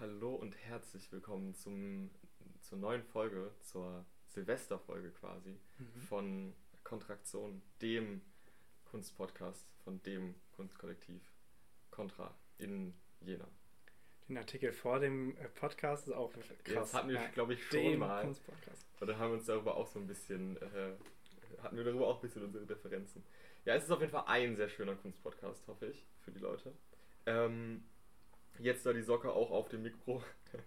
Hallo und herzlich willkommen zum, zur neuen Folge, zur Silvesterfolge quasi Mhm. von Kontraktion, dem Kunstpodcast von dem Kunstkollektiv Contra in Jena. Den Artikel vor dem äh, Podcast ist auch krass. Das hatten wir, glaube ich, schon dem mal. Kunstpodcast. Oder haben uns darüber auch so ein bisschen, äh, hatten wir darüber auch ein bisschen unsere Differenzen. Ja, es ist auf jeden Fall ein sehr schöner Kunstpodcast, hoffe ich, für die Leute. Ähm, jetzt, da die Socke auch auf dem Mikro,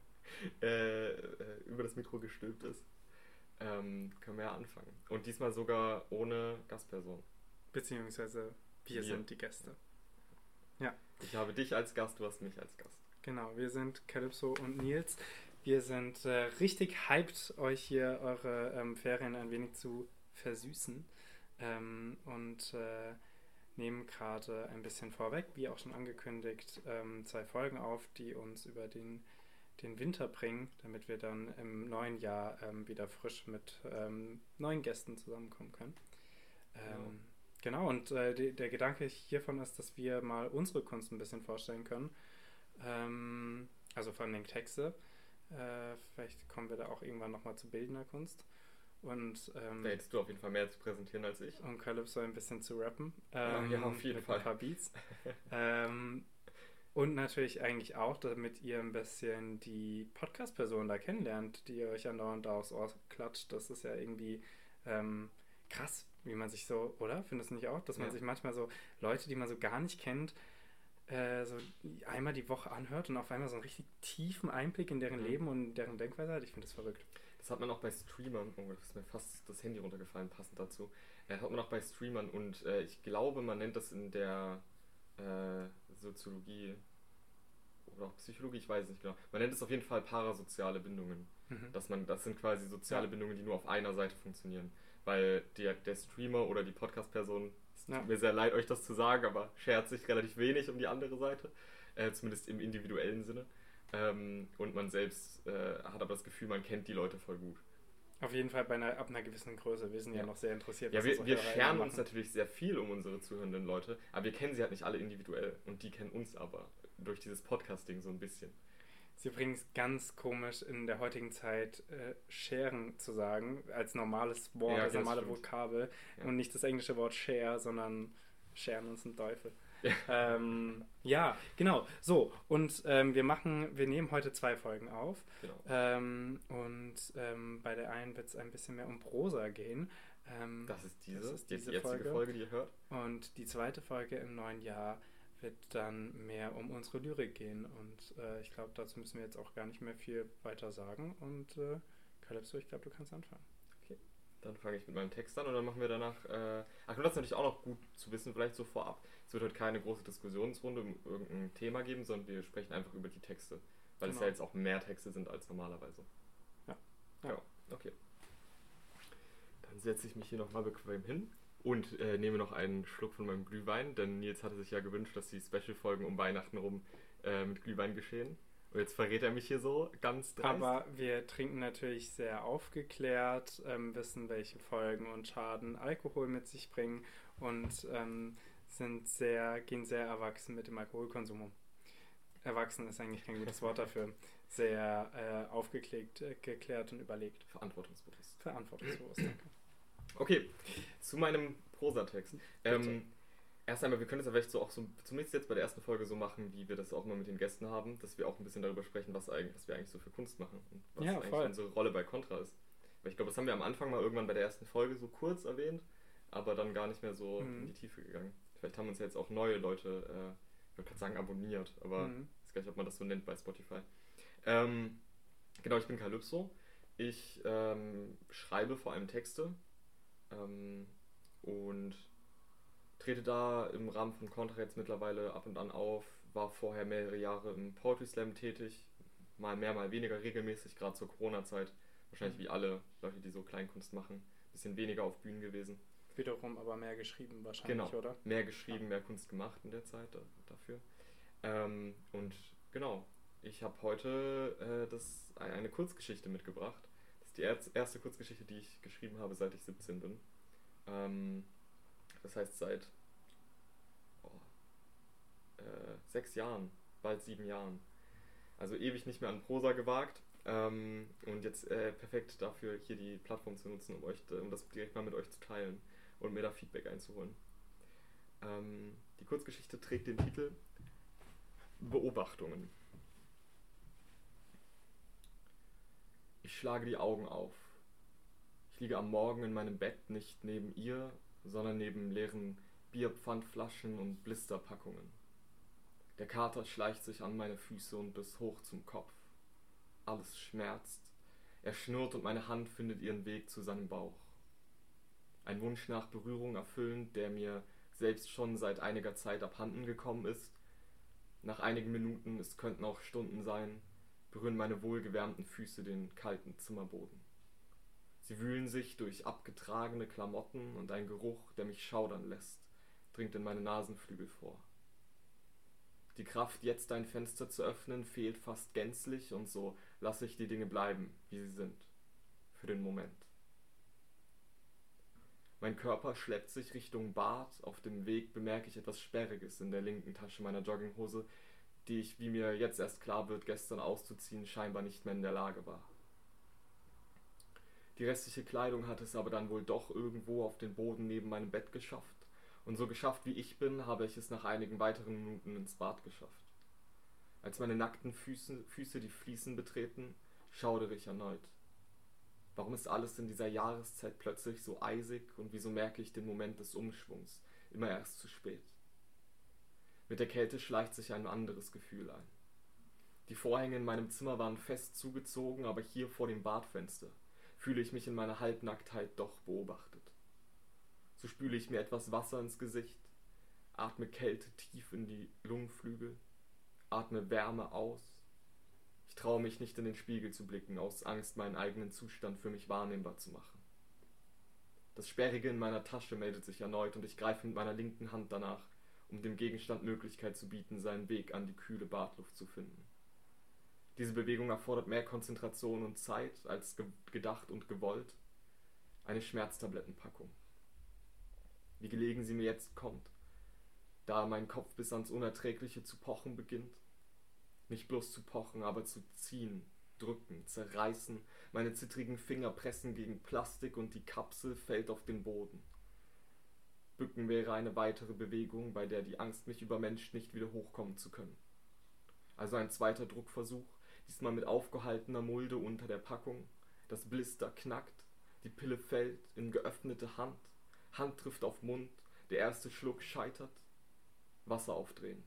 äh, äh, über das Mikro gestülpt ist, ähm, können wir ja anfangen. Und diesmal sogar ohne Gastperson. Beziehungsweise wir Wir. sind die Gäste. Ja, Ich habe dich als Gast, du hast mich als Gast. genau. Wir sind Calypso und Nils. Wir sind äh, richtig hyped, euch hier eure ähm, Ferien ein wenig zu versüßen. Ähm, und äh, nehmen gerade ein bisschen vorweg, wie auch schon angekündigt, ähm, zwei Folgen auf, die uns über den, den Winter bringen, damit wir dann im neuen Jahr ähm, wieder frisch mit ähm, neuen Gästen zusammenkommen können. Ähm, Genau, und äh, die, der Gedanke hiervon ist, dass wir mal unsere Kunst ein bisschen vorstellen können. Ähm, also vor allem Texte. Äh, vielleicht kommen wir da auch irgendwann nochmal zu bildender Kunst. Und, ähm, Da hättest du auf jeden Fall mehr zu präsentieren als ich. und Calypso ein bisschen zu rappen. Ja, ja, auf jeden mit Fall. Ein paar Beats. ähm, und natürlich eigentlich auch, damit ihr ein bisschen die Podcast-Person da kennenlernt, die ihr euch andauernd da aufs Ohr klatscht. Das ist ja irgendwie ähm, krass, wie man sich so, oder? Findest du nicht auch? Dass man Ja. sich manchmal so Leute, die man so gar nicht kennt, äh, so einmal die Woche anhört und auf einmal so einen richtig tiefen Einblick in deren Mhm. Leben und deren Denkweise hat. Ich finde das verrückt. Das hat man auch bei Streamern, oh, das ist mir fast das Handy runtergefallen, passend dazu. Äh, hat man auch bei Streamern und äh, ich glaube, man nennt das in der äh, Soziologie oder auch Psychologie, ich weiß es nicht genau. Man nennt es auf jeden Fall parasoziale Bindungen. Mhm. Dass man, das sind quasi soziale. Bindungen, die nur auf einer Seite funktionieren. Weil der, der Streamer oder die Podcast-Person, es tut Ja. mir sehr leid, euch das zu sagen, aber schert sich relativ wenig um die andere Seite. Äh, zumindest im individuellen Sinne. Ähm, und man selbst äh, hat aber das Gefühl, man kennt die Leute voll gut. Auf jeden Fall bei einer, ab einer gewissen Größe. Wir sind ja, Ja. noch sehr interessiert. Ja, wir, wir scheren uns natürlich sehr viel um unsere zuhörenden Leute, aber wir kennen sie halt nicht alle individuell und die kennen uns aber durch dieses Podcasting so ein bisschen. Ist übrigens ganz komisch in der heutigen Zeit äh, scheren zu sagen, als normales Wort, Ja, als normale. Vokabel Ja. und nicht das englische Wort share, sondern scheren uns ein Teufel. Ja. Ähm, ja, genau. So, und ähm, wir machen, wir nehmen heute zwei Folgen auf. Genau. Ähm, und ähm, bei der einen wird es ein bisschen mehr um Prosa gehen. Ähm, Das ist diese, Das ist die diese jetzige Folge. Folge. die ihr hört. Und die zweite Folge im neuen Jahr wird dann mehr um unsere Lyrik gehen. Und äh, ich glaube, dazu müssen wir jetzt auch gar nicht mehr viel weiter sagen. Und äh, Calypso, ich glaube, du kannst anfangen. Dann fange ich mit meinem Text an und dann machen wir danach. Äh, ach, das ist natürlich auch noch gut zu wissen, vielleicht so vorab. Es wird heute keine große Diskussionsrunde um irgendein Thema geben, sondern wir sprechen einfach über die Texte. Weil es Genau. ja jetzt auch mehr Texte sind als normalerweise. Ja. Ja, Ja. okay. Dann setze ich mich hier nochmal bequem hin und äh, nehme noch einen Schluck von meinem Glühwein, denn Nils hatte sich ja gewünscht, dass die Special-Folgen um Weihnachten rum äh, mit Glühwein geschehen. Und jetzt verrät er mich hier so ganz dreist. Aber wir trinken natürlich sehr aufgeklärt, ähm, wissen, welche Folgen und Schaden Alkohol mit sich bringen und ähm, sind sehr, gehen sehr erwachsen mit dem Alkoholkonsum um. Erwachsen ist eigentlich kein gutes Wort dafür. Sehr äh, aufgeklärt, äh, geklärt und überlegt. Verantwortungsbewusst. Verantwortungsbewusst, danke. Okay, zu meinem Prosatext. Ähm, erst einmal, wir können es ja vielleicht so auch so, zumindest jetzt bei der ersten Folge so machen, wie wir das auch mal mit den Gästen haben, dass wir auch ein bisschen darüber sprechen, was, eigentlich, was wir eigentlich so für Kunst machen und was Ja, eigentlich voll. unsere Rolle bei Contra ist. Weil ich glaube, das haben wir am Anfang mal irgendwann bei der ersten Folge so kurz erwähnt, aber dann gar nicht mehr so Mhm. in die Tiefe gegangen. Vielleicht haben uns ja jetzt auch neue Leute, äh, ich würde gerade sagen, abonniert, aber Mhm. ich weiß gar nicht, ob man das so nennt bei Spotify. Ähm, genau, ich bin Calypso. Ich ähm, schreibe vor allem Texte ähm, und trete da im Rahmen von Contra jetzt mittlerweile ab und an auf, war vorher mehrere Jahre im Poetry Slam tätig, mal mehr, mal weniger regelmäßig, gerade zur Corona-Zeit. Wahrscheinlich Mhm. wie alle Leute, die so Kleinkunst machen. Bisschen weniger auf Bühnen gewesen. Wiederum aber mehr geschrieben wahrscheinlich, Genau. oder? Mehr geschrieben, mehr Kunst gemacht in der Zeit da, dafür. Ähm, und genau, ich habe heute äh, das, eine Kurzgeschichte mitgebracht. Das ist die erste Kurzgeschichte, die ich geschrieben habe, seit ich 17 bin. Ähm, das heißt seit oh, äh, sechs Jahren, bald sieben Jahren. Also ewig nicht mehr an Prosa gewagt. Ähm, und jetzt äh, perfekt dafür, hier die Plattform zu nutzen, um, euch, um das direkt mal mit euch zu teilen und mir da Feedback einzuholen. Ähm, die Kurzgeschichte trägt den Titel Beobachtungen. Ich schlage die Augen auf. Ich liege am Morgen in meinem Bett nicht neben ihr, sondern neben leeren Bierpfandflaschen und Blisterpackungen. Der Kater schleicht sich an meine Füße und bis hoch zum Kopf. Alles schmerzt. Er schnurrt und meine Hand findet ihren Weg zu seinem Bauch. Ein Wunsch nach Berührung erfüllend, der mir selbst schon seit einiger Zeit abhanden gekommen ist. Nach einigen Minuten, es könnten auch Stunden sein, berühren meine wohlgewärmten Füße den kalten Zimmerboden. Sie wühlen sich durch abgetragene Klamotten und ein Geruch, der mich schaudern lässt, dringt in meine Nasenflügel vor. Die Kraft, jetzt ein Fenster zu öffnen, fehlt fast gänzlich und so lasse ich die Dinge bleiben, wie sie sind. Für den Moment. Mein Körper schleppt sich Richtung Bad. Auf dem Weg bemerke ich etwas Sperriges in der linken Tasche meiner Jogginghose, die ich, wie mir jetzt erst klar wird, gestern auszuziehen, scheinbar nicht mehr in der Lage war. Die restliche Kleidung hat es aber dann wohl doch irgendwo auf den Boden neben meinem Bett geschafft. Und so geschafft wie ich bin, habe ich es nach einigen weiteren Minuten ins Bad geschafft. Als meine nackten Füße, Füße die Fliesen betreten, schaudere ich erneut. Warum ist alles in dieser Jahreszeit plötzlich so eisig und wieso merke ich den Moment des Umschwungs immer erst zu spät? Mit der Kälte schleicht sich ein anderes Gefühl ein. Die Vorhänge in meinem Zimmer waren fest zugezogen, aber hier vor dem Badfenster fühle ich mich in meiner Halbnacktheit doch beobachtet. So spüle ich mir etwas Wasser ins Gesicht, atme Kälte tief in die Lungenflügel, atme Wärme aus. Ich traue mich nicht in den Spiegel zu blicken, aus Angst, meinen eigenen Zustand für mich wahrnehmbar zu machen. Das Sperrige in meiner Tasche meldet sich erneut und ich greife mit meiner linken Hand danach, um dem Gegenstand Möglichkeit zu bieten, seinen Weg an die kühle Badluft zu finden. Diese Bewegung erfordert mehr Konzentration und Zeit als ge gedacht und gewollt. Eine Schmerztablettenpackung wie gelegen sie mir jetzt kommt, da mein Kopf bis ans Unerträgliche zu pochen beginnt. Nicht bloß zu pochen, aber zu ziehen, drücken, zerreißen, meine zittrigen Finger pressen gegen Plastik und die Kapsel fällt auf den Boden. Bücken wäre eine weitere Bewegung, bei der die Angst mich übermenscht, nicht wieder hochkommen zu können. Also ein zweiter Druckversuch, diesmal mit aufgehaltener Mulde unter der Packung. Das Blister knackt, die Pille fällt in geöffnete Hand. Hand trifft auf Mund, der erste Schluck scheitert. Wasser aufdrehen.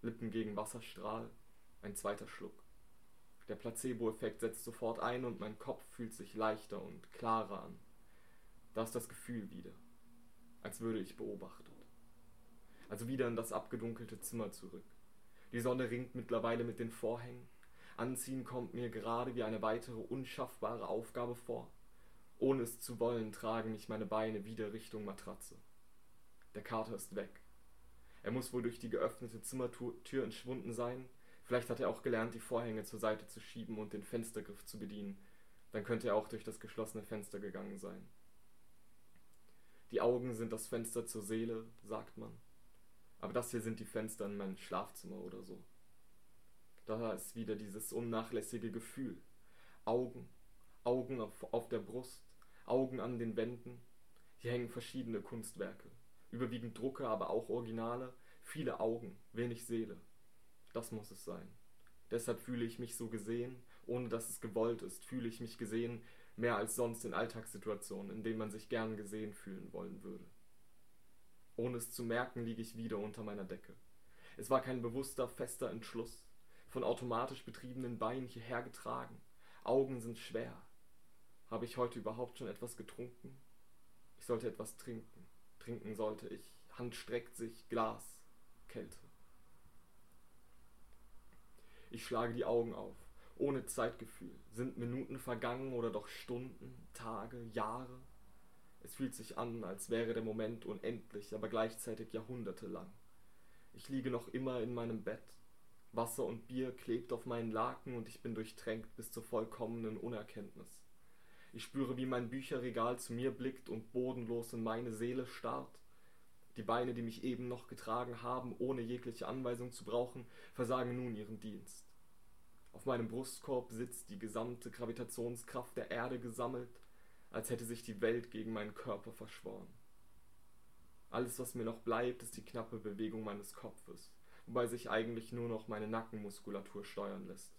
Lippen gegen Wasserstrahl. Ein zweiter Schluck. Der Placebo-Effekt setzt sofort ein und mein Kopf fühlt sich leichter und klarer an. Da ist das Gefühl wieder. Als würde ich beobachtet. Also wieder in das abgedunkelte Zimmer zurück. Die Sonne ringt mittlerweile mit den Vorhängen. Anziehen kommt mir gerade wie eine weitere unschaffbare Aufgabe vor. Ohne es zu wollen, tragen mich meine Beine wieder Richtung Matratze. Der Kater ist weg. Er muss wohl durch die geöffnete Zimmertür entschwunden sein. Vielleicht hat er auch gelernt, die Vorhänge zur Seite zu schieben und den Fenstergriff zu bedienen. Dann könnte er auch durch das geschlossene Fenster gegangen sein. Die Augen sind das Fenster zur Seele, sagt man. Aber das hier sind die Fenster in meinem Schlafzimmer oder so. Da ist wieder dieses unnachlässige Gefühl. Augen, Augen auf, auf der Brust, Augen an den Wänden. Hier hängen verschiedene Kunstwerke, überwiegend Drucke, aber auch Originale, viele Augen, wenig Seele. Das muss es sein. Deshalb fühle ich mich so gesehen, ohne dass es gewollt ist, fühle ich mich gesehen, mehr als sonst in Alltagssituationen, in denen man sich gern gesehen fühlen wollen würde. Ohne es zu merken, liege ich wieder unter meiner Decke. Es war kein bewusster, fester Entschluss, von automatisch betriebenen Beinen hierher getragen. Augen sind schwer, habe ich heute überhaupt schon etwas getrunken? Ich sollte etwas trinken. Trinken sollte ich. Hand streckt sich, Glas, Kälte. Ich schlage die Augen auf, ohne Zeitgefühl. Sind Minuten vergangen oder doch Stunden, Tage, Jahre? Es fühlt sich an, als wäre der Moment unendlich, aber gleichzeitig jahrhundertelang. Ich liege noch immer in meinem Bett. Wasser und Bier klebt auf meinen Laken und ich bin durchtränkt bis zur vollkommenen Unerkenntnis. Ich spüre, wie mein Bücherregal zu mir blickt und bodenlos in meine Seele starrt. Die Beine, die mich eben noch getragen haben, ohne jegliche Anweisung zu brauchen, versagen nun ihren Dienst. Auf meinem Brustkorb sitzt die gesamte Gravitationskraft der Erde gesammelt, als hätte sich die Welt gegen meinen Körper verschworen. Alles, was mir noch bleibt, ist die knappe Bewegung meines Kopfes, wobei sich eigentlich nur noch meine Nackenmuskulatur steuern lässt.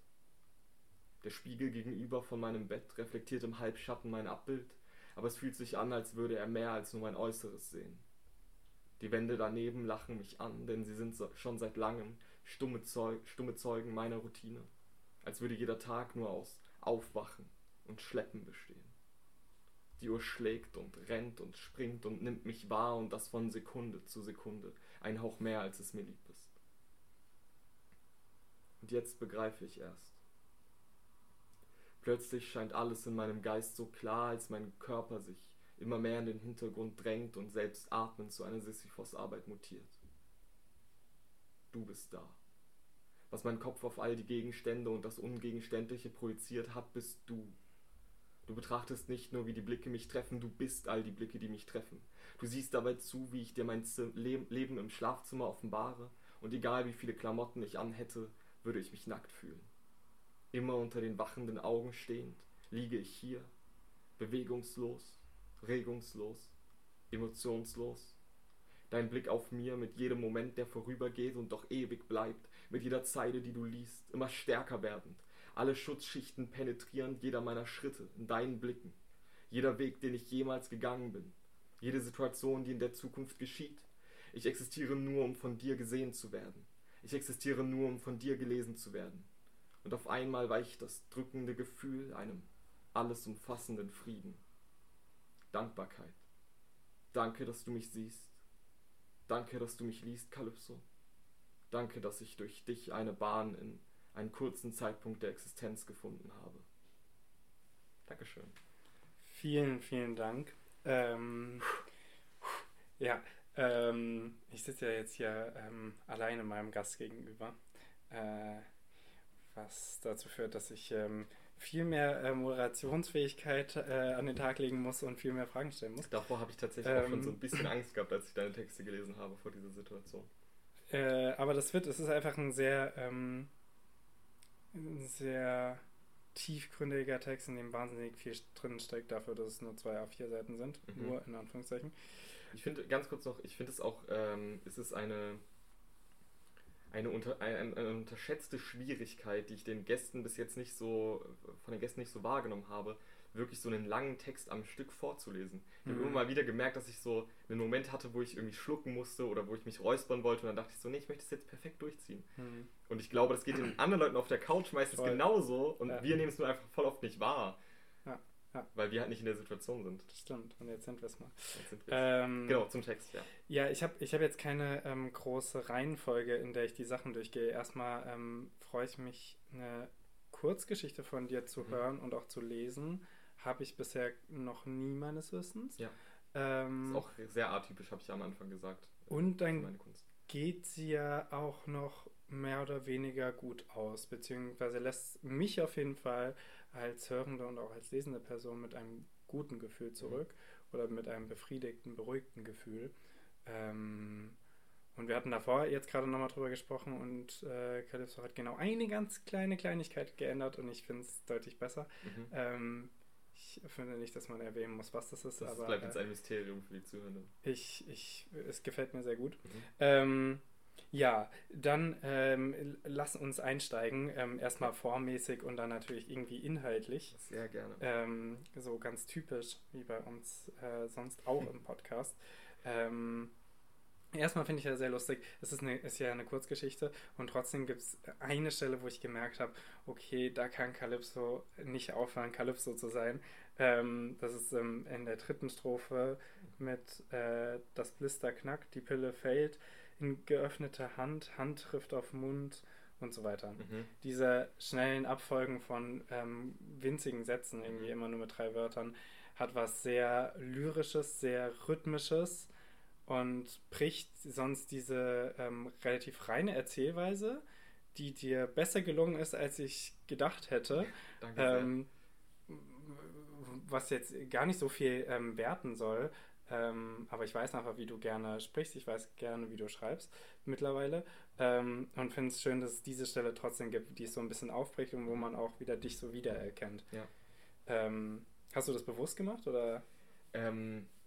Der Spiegel gegenüber von meinem Bett reflektiert im Halbschatten mein Abbild, aber es fühlt sich an, als würde er mehr als nur mein Äußeres sehen. Die Wände daneben lachen mich an, denn sie sind schon seit langem stumme, Zeug, stumme Zeugen meiner Routine, als würde jeder Tag nur aus Aufwachen und Schleppen bestehen. Die Uhr schlägt und rennt und springt und nimmt mich wahr und das von Sekunde zu Sekunde, ein Hauch mehr als es mir lieb ist. Und jetzt begreife ich erst. Plötzlich scheint alles in meinem Geist so klar, als mein Körper sich immer mehr in den Hintergrund drängt und selbst atmen zu einer Sisyphos-Arbeit mutiert. Du bist da. Was mein Kopf auf all die Gegenstände und das Ungegenständliche projiziert hat, bist du. Du betrachtest nicht nur, wie die Blicke mich treffen, du bist all die Blicke, die mich treffen. Du siehst dabei zu, wie ich dir mein Leben im Schlafzimmer offenbare, und egal wie viele Klamotten ich anhätte, würde ich mich nackt fühlen. Immer unter den wachenden Augen stehend, liege ich hier, bewegungslos, regungslos, emotionslos. Dein Blick auf mir mit jedem Moment, der vorübergeht und doch ewig bleibt, mit jeder Zeile, die du liest, immer stärker werdend, alle Schutzschichten penetrierend jeder meiner Schritte in deinen Blicken, jeder Weg, den ich jemals gegangen bin, jede Situation, die in der Zukunft geschieht. Ich existiere nur, um von dir gesehen zu werden. Ich existiere nur, um von dir gelesen zu werden und auf einmal weicht das drückende Gefühl einem alles umfassenden Frieden. Dankbarkeit. Danke, dass du mich siehst. Danke, dass du mich liest, Kalypso. Danke, dass ich durch dich eine Bahn in einen kurzen Zeitpunkt der Existenz gefunden habe. Dankeschön. Vielen, vielen Dank. Ähm, ja, ähm, ich sitze ja jetzt hier ähm, alleine meinem Gast gegenüber. Äh, was dazu führt, dass ich ähm, viel mehr äh, Moderationsfähigkeit äh, an den Tag legen muss und viel mehr Fragen stellen muss. Davor habe ich tatsächlich ähm, auch schon so ein bisschen Angst gehabt, als ich deine Texte gelesen habe vor dieser Situation. Äh, aber das wird, es ist einfach ein sehr, ähm, sehr tiefgründiger Text, in dem wahnsinnig viel drin steckt, dafür, dass es nur zwei A4 Seiten sind, mhm. nur in Anführungszeichen. Ich finde, ganz kurz noch, ich finde es auch, ähm, es ist eine eine, unter, eine, eine, unterschätzte Schwierigkeit, die ich den Gästen bis jetzt nicht so, von den Gästen nicht so wahrgenommen habe, wirklich so einen langen Text am Stück vorzulesen. Ich habe mhm. immer mal wieder gemerkt, dass ich so einen Moment hatte, wo ich irgendwie schlucken musste oder wo ich mich räuspern wollte und dann dachte ich so, nee, ich möchte es jetzt perfekt durchziehen. Mhm. Und ich glaube, das geht den anderen Leuten auf der Couch meistens Voll. genauso und ja. wir nehmen es nur einfach voll oft nicht wahr. Ja. Weil wir halt nicht in der Situation sind. Das stimmt. Und jetzt sind wir es mal. Ähm, genau, zum Text, ja. Ja, ich habe ich hab jetzt keine ähm, große Reihenfolge, in der ich die Sachen durchgehe. Erstmal ähm, freue ich mich, eine Kurzgeschichte von dir zu mhm. hören und auch zu lesen. Habe ich bisher noch nie meines Wissens. Ja. Ähm, ist auch sehr atypisch, habe ich ja am Anfang gesagt. Und dann geht sie ja auch noch mehr oder weniger gut aus, beziehungsweise lässt mich auf jeden Fall als hörende und auch als lesende Person mit einem guten Gefühl mhm. zurück mhm. oder mit einem befriedigten, beruhigten Gefühl. Ähm, und wir hatten davor jetzt gerade nochmal drüber gesprochen und äh, Calypso hat genau eine ganz kleine Kleinigkeit geändert und ich finde es deutlich besser. Mhm. Ähm, ich finde nicht, dass man erwähnen muss, was das ist. Das aber, bleibt jetzt ein Mysterium für die Zuhörenden. Ich, ich, es gefällt mir sehr gut. Mhm. Ähm, ja, dann ähm, lass uns einsteigen. Ähm, erstmal formmäßig und dann natürlich irgendwie inhaltlich. Sehr gerne. Ähm, so ganz typisch, wie bei uns äh, sonst auch im Podcast. Erstmal finde ich ja sehr lustig, es ist, eine, ist ja eine Kurzgeschichte und trotzdem gibt es eine Stelle, wo ich gemerkt habe, okay, da kann Calypso nicht aufhören, Calypso zu sein. Ähm, das ist ähm, in der dritten Strophe mit äh, Das Blister knackt, die Pille fällt in geöffnete Hand, Hand trifft auf Mund und so weiter. Mhm. Diese schnellen Abfolgen von ähm, winzigen Sätzen, irgendwie mhm. immer nur mit drei Wörtern, hat was sehr lyrisches, sehr rhythmisches und bricht sonst diese ähm, relativ reine Erzählweise, die dir besser gelungen ist, als ich gedacht hätte. Danke sehr. Ähm, was jetzt gar nicht so viel ähm, werten soll, Ähm, aber ich weiß einfach, wie du gerne sprichst. Ich weiß gerne, wie du schreibst mittlerweile. Ähm, und finde es schön, dass es diese Stelle trotzdem gibt, die es so ein bisschen aufbricht und wo man auch wieder dich so wiedererkennt. Ja. Ähm, hast du das bewusst gemacht oder?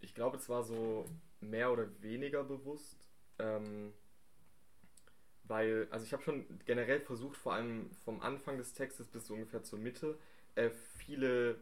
Ich glaube, es war so mehr oder weniger bewusst. Ähm, weil, also ich habe schon generell versucht, vor allem vom Anfang des Textes bis so ungefähr zur Mitte, äh, viele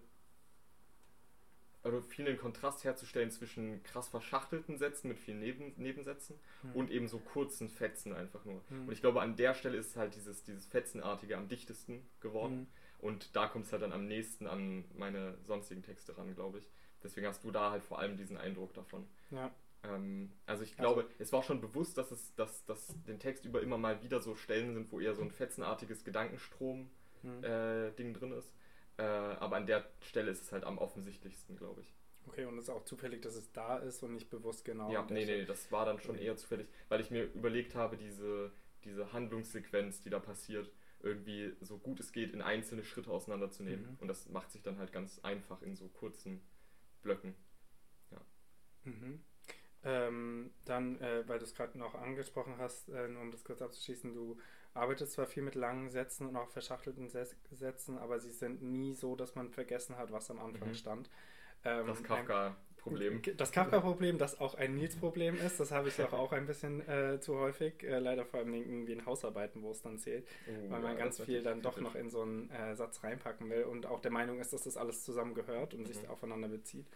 oder vielen Kontrast herzustellen zwischen krass verschachtelten Sätzen mit vielen Neben Nebensätzen Hm. und eben so kurzen Fetzen einfach nur. Hm. Und ich glaube, an der Stelle ist halt dieses, dieses Fetzenartige am dichtesten geworden. Hm. Und da kommt es halt dann am nächsten an meine sonstigen Texte ran, glaube ich. Deswegen hast du da halt vor allem diesen Eindruck davon. Ja. Ähm, also ich Also- glaube, es war schon bewusst, dass es, dass, dass den Text über immer mal wieder so Stellen sind, wo eher so ein fetzenartiges Gedankenstrom-Ding Hm. äh, drin ist. Äh, aber an der Stelle ist es halt am offensichtlichsten, glaube ich. Okay, und es ist auch zufällig, dass es da ist und nicht bewusst genau. ja, nee, nee, das war dann schon Okay. eher zufällig, weil ich mir überlegt habe, diese, diese Handlungssequenz, die da passiert, irgendwie so gut es geht in einzelne Schritte auseinanderzunehmen. Mhm. Und das macht sich dann halt ganz einfach in so kurzen Blöcken. Mhm. Ähm, dann, äh, weil du es gerade noch angesprochen hast, äh, nur um das kurz abzuschließen, du arbeitest zwar viel mit langen Sätzen und auch verschachtelten Sä- Sätzen, aber sie sind nie so, dass man vergessen hat, was am Anfang Mhm. stand. Ähm, Das Kafka-Problem. Das Kafka-Problem, das auch ein Nils-Problem ist, das habe ich auch, auch ein bisschen äh, zu häufig, äh, leider vor allem irgendwie in Hausarbeiten, wo es dann zählt, Oh, weil man ja, ganz viel dann doch noch in so einen äh, Satz reinpacken will und auch der Meinung ist, dass das alles zusammengehört und sich Mhm. aufeinander bezieht.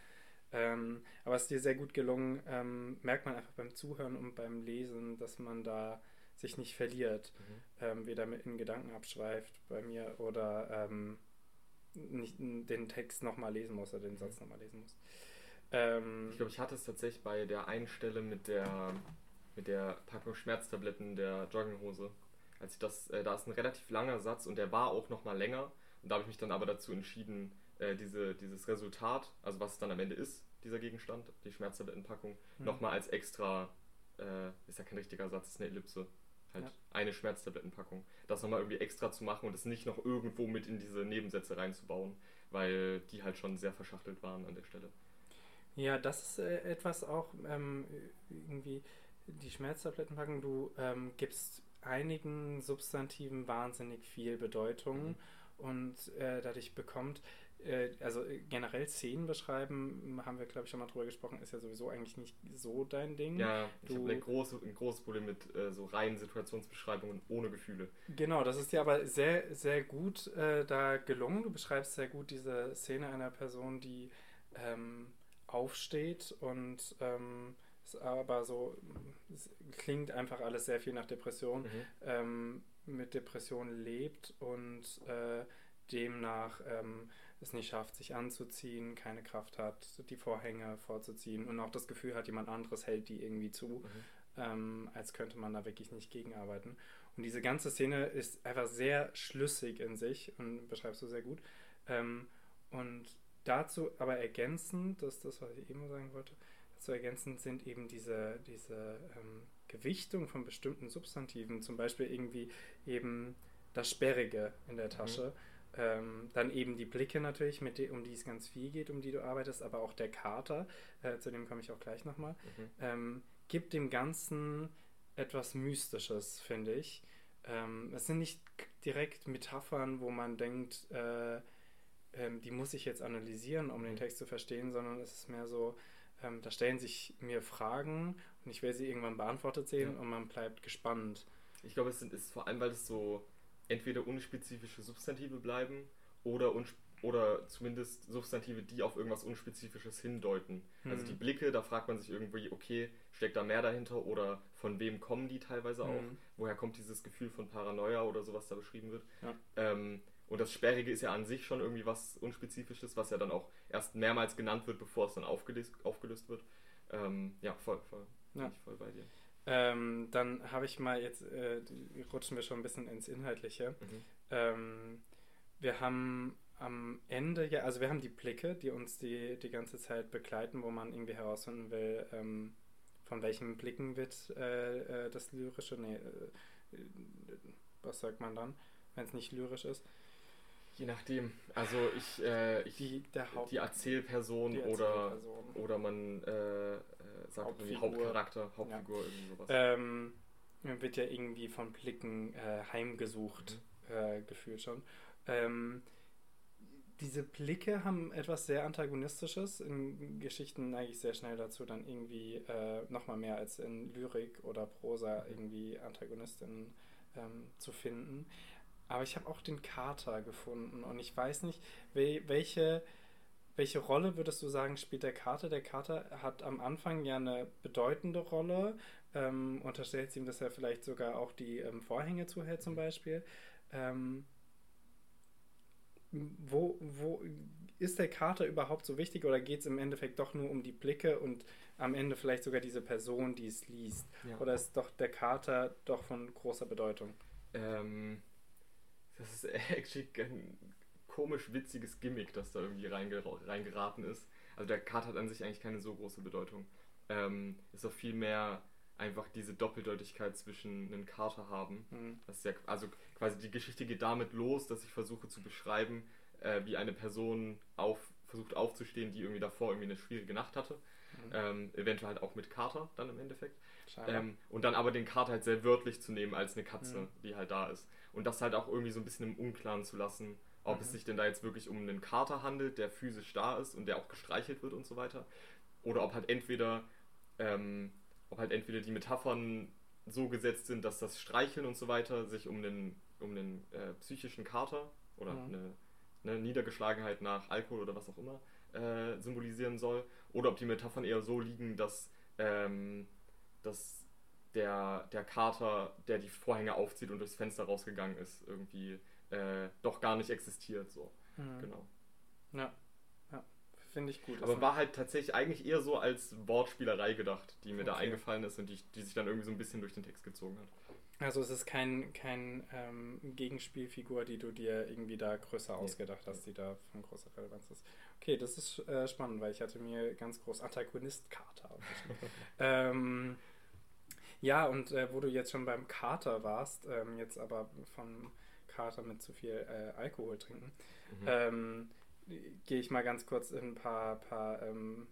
Ähm, aber es ist dir sehr gut gelungen, ähm, merkt man einfach beim Zuhören und beim Lesen, dass man da sich nicht verliert, Mhm. ähm, weder mit in Gedanken abschweift bei mir oder ähm, nicht den Text nochmal lesen muss oder den Satz nochmal lesen muss. Ähm, Ich glaube, ich hatte es tatsächlich bei der einen Stelle mit der, mit der Packung Schmerztabletten der Jogginghose. Als ich das, äh, da ist ein relativ langer Satz und der war auch nochmal länger. Und da habe ich mich dann aber dazu entschieden, äh, diese, dieses Resultat, also was es dann am Ende ist, dieser Gegenstand, die Schmerztablettenpackung, Mhm. nochmal als extra, äh, ist ja kein richtiger Satz, ist eine Ellipse. Halt Ja. eine Schmerztablettenpackung. Das nochmal irgendwie extra zu machen und es nicht noch irgendwo mit in diese Nebensätze reinzubauen, weil die halt schon sehr verschachtelt waren an der Stelle. Ja, das ist äh, etwas auch ähm, irgendwie die Schmerztablettenpackung. Du ähm, gibst einigen Substantiven wahnsinnig viel Bedeutung Mhm. und äh, dadurch bekommt, also äh, generell Szenen beschreiben, haben wir glaube ich schon mal drüber gesprochen, ist ja sowieso eigentlich nicht so dein Ding. Ja, ich Du- habe ein, große, ein großes Problem mit äh, so reinen Situationsbeschreibungen ohne Gefühle. Genau, das ist dir aber sehr, sehr gut äh, da gelungen. Du beschreibst sehr gut diese Szene einer Person, die ähm, aufsteht und ähm, es aber so, klingt einfach alles sehr viel nach Depression, ähm, mit Depression lebt und äh, demnach ähm, es nicht schafft, sich anzuziehen, keine Kraft hat, die Vorhänge vorzuziehen und auch das Gefühl hat, jemand anderes hält die irgendwie zu Mhm. ähm, als könnte man da wirklich nicht gegenarbeiten. Und diese ganze Szene ist einfach sehr schlüssig in sich und beschreibst du sehr gut. Ähm, und dazu aber ergänzend, das ist das, was ich eben sagen wollte, dazu ergänzend sind eben diese, diese ähm, Gewichtung von bestimmten Substantiven, zum Beispiel irgendwie eben das Sperrige in der Tasche. Ähm, dann eben die Blicke natürlich, mit die, um die es ganz viel geht, um die du arbeitest, aber auch der Kater, äh, zu dem komme ich auch gleich nochmal Mhm. ähm, gibt dem Ganzen etwas Mystisches, finde ich. Ähm, es sind nicht direkt Metaphern, wo man denkt, äh, ähm, die muss ich jetzt analysieren, um den Mhm. Text zu verstehen, sondern es ist mehr so, ähm, da stellen sich mir Fragen und ich will sie irgendwann beantwortet sehen Ja. und man bleibt gespannt. Ich glaube, es sind, ist vor allem, weil es so entweder unspezifische Substantive bleiben oder, oder zumindest Substantive, die auf irgendwas Unspezifisches hindeuten. Also Mhm. die Blicke, da fragt man sich irgendwie, okay, steckt da mehr dahinter oder von wem kommen die teilweise auch? Mhm. Woher kommt dieses Gefühl von Paranoia oder so, was da beschrieben wird? Ja. Ähm, und das Sperrige ist ja an sich schon irgendwie was Unspezifisches, was ja dann auch erst mehrmals genannt wird, bevor es dann aufgelöst, aufgelöst wird. Ähm, ja, voll, voll. Bin Ja. ich voll bei dir. Ähm, dann habe ich mal jetzt, äh, rutschen wir schon ein bisschen ins Inhaltliche. Mhm. Ähm, wir haben am Ende, ja, also wir haben die Blicke, die uns die, die ganze Zeit begleiten, wo man irgendwie herausfinden will, ähm, von welchen Blicken wird äh, äh, das Lyrische, nee, äh, äh, was sagt man dann, wenn es nicht lyrisch ist? Je nachdem. Also ich, äh, ich Die, die Erzählperson, die oder, oder man äh, äh, sagt irgendwie. Hauptcharakter, Hauptfigur, irgendwie sowas. Ähm, man wird ja irgendwie von Blicken äh, heimgesucht, Mhm. äh, gefühlt schon. Ähm, diese Blicke haben etwas sehr Antagonistisches, in Geschichten neige ich sehr schnell dazu, dann irgendwie äh, nochmal mehr als in Lyrik oder Prosa irgendwie Antagonistinnen ähm, zu finden. Aber ich habe auch den Kater gefunden und ich weiß nicht, wel welche, welche Rolle würdest du sagen, spielt der Kater? Der Kater hat am Anfang ja eine bedeutende Rolle. Ähm, unterstellt ihm, dass er vielleicht sogar auch die ähm, Vorhänge zuhält, zum Beispiel. Ähm, wo, wo ist der Kater überhaupt so wichtig oder geht es im Endeffekt doch nur um die Blicke und am Ende vielleicht sogar diese Person, die es liest? Ja. Oder ist doch der Kater doch von großer Bedeutung? Ähm, das ist actually ein komisch witziges Gimmick, das da irgendwie reinge reingeraten ist. Also der Card hat an sich eigentlich keine so große Bedeutung. Ähm, ist auch viel mehr einfach diese Doppeldeutigkeit zwischen einem Kater haben. Hm. Das ist ja, also quasi die Geschichte geht damit los, dass ich versuche zu beschreiben, äh, wie eine Person auf, versucht aufzustehen, die irgendwie davor irgendwie eine schwierige Nacht hatte. Mhm. Ähm, eventuell halt auch mit Kater dann im Endeffekt. Ähm, und dann aber den Kater halt sehr wörtlich zu nehmen als eine Katze, Mhm. die halt da ist. Und das halt auch irgendwie so ein bisschen im Unklaren zu lassen, ob Mhm. es sich denn da jetzt wirklich um einen Kater handelt, der physisch da ist und der auch gestreichelt wird und so weiter. Oder ob halt entweder, ähm, ob halt entweder die Metaphern so gesetzt sind, dass das Streicheln und so weiter sich um einen, um einen äh, psychischen Kater oder Mhm. eine, eine Niedergeschlagenheit nach Alkohol oder was auch immer äh, symbolisieren soll. Oder ob die Metaphern eher so liegen, dass, ähm, dass der, der Kater, der die Vorhänge aufzieht und durchs Fenster rausgegangen ist, irgendwie äh, doch gar nicht existiert. So. Mhm. Genau. Ja, ja. finde ich gut. Aber Das- war halt tatsächlich eigentlich eher so als Wortspielerei gedacht, die mir da Okay. eingefallen ist und die, die sich dann irgendwie so ein bisschen durch den Text gezogen hat. Also es ist kein, kein ähm, Gegenspielfigur, die du dir irgendwie da größer ausgedacht hast, die da von großer Relevanz ist. Okay, das ist äh, spannend, weil ich hatte mir ganz groß Antagonist-Kater ähm, ja, und äh, wo du jetzt schon beim Kater warst, ähm, jetzt aber von Kater mit zu viel äh, Alkohol trinken, Mhm. ähm, gehe ich mal ganz kurz in ein paar, paar ähm,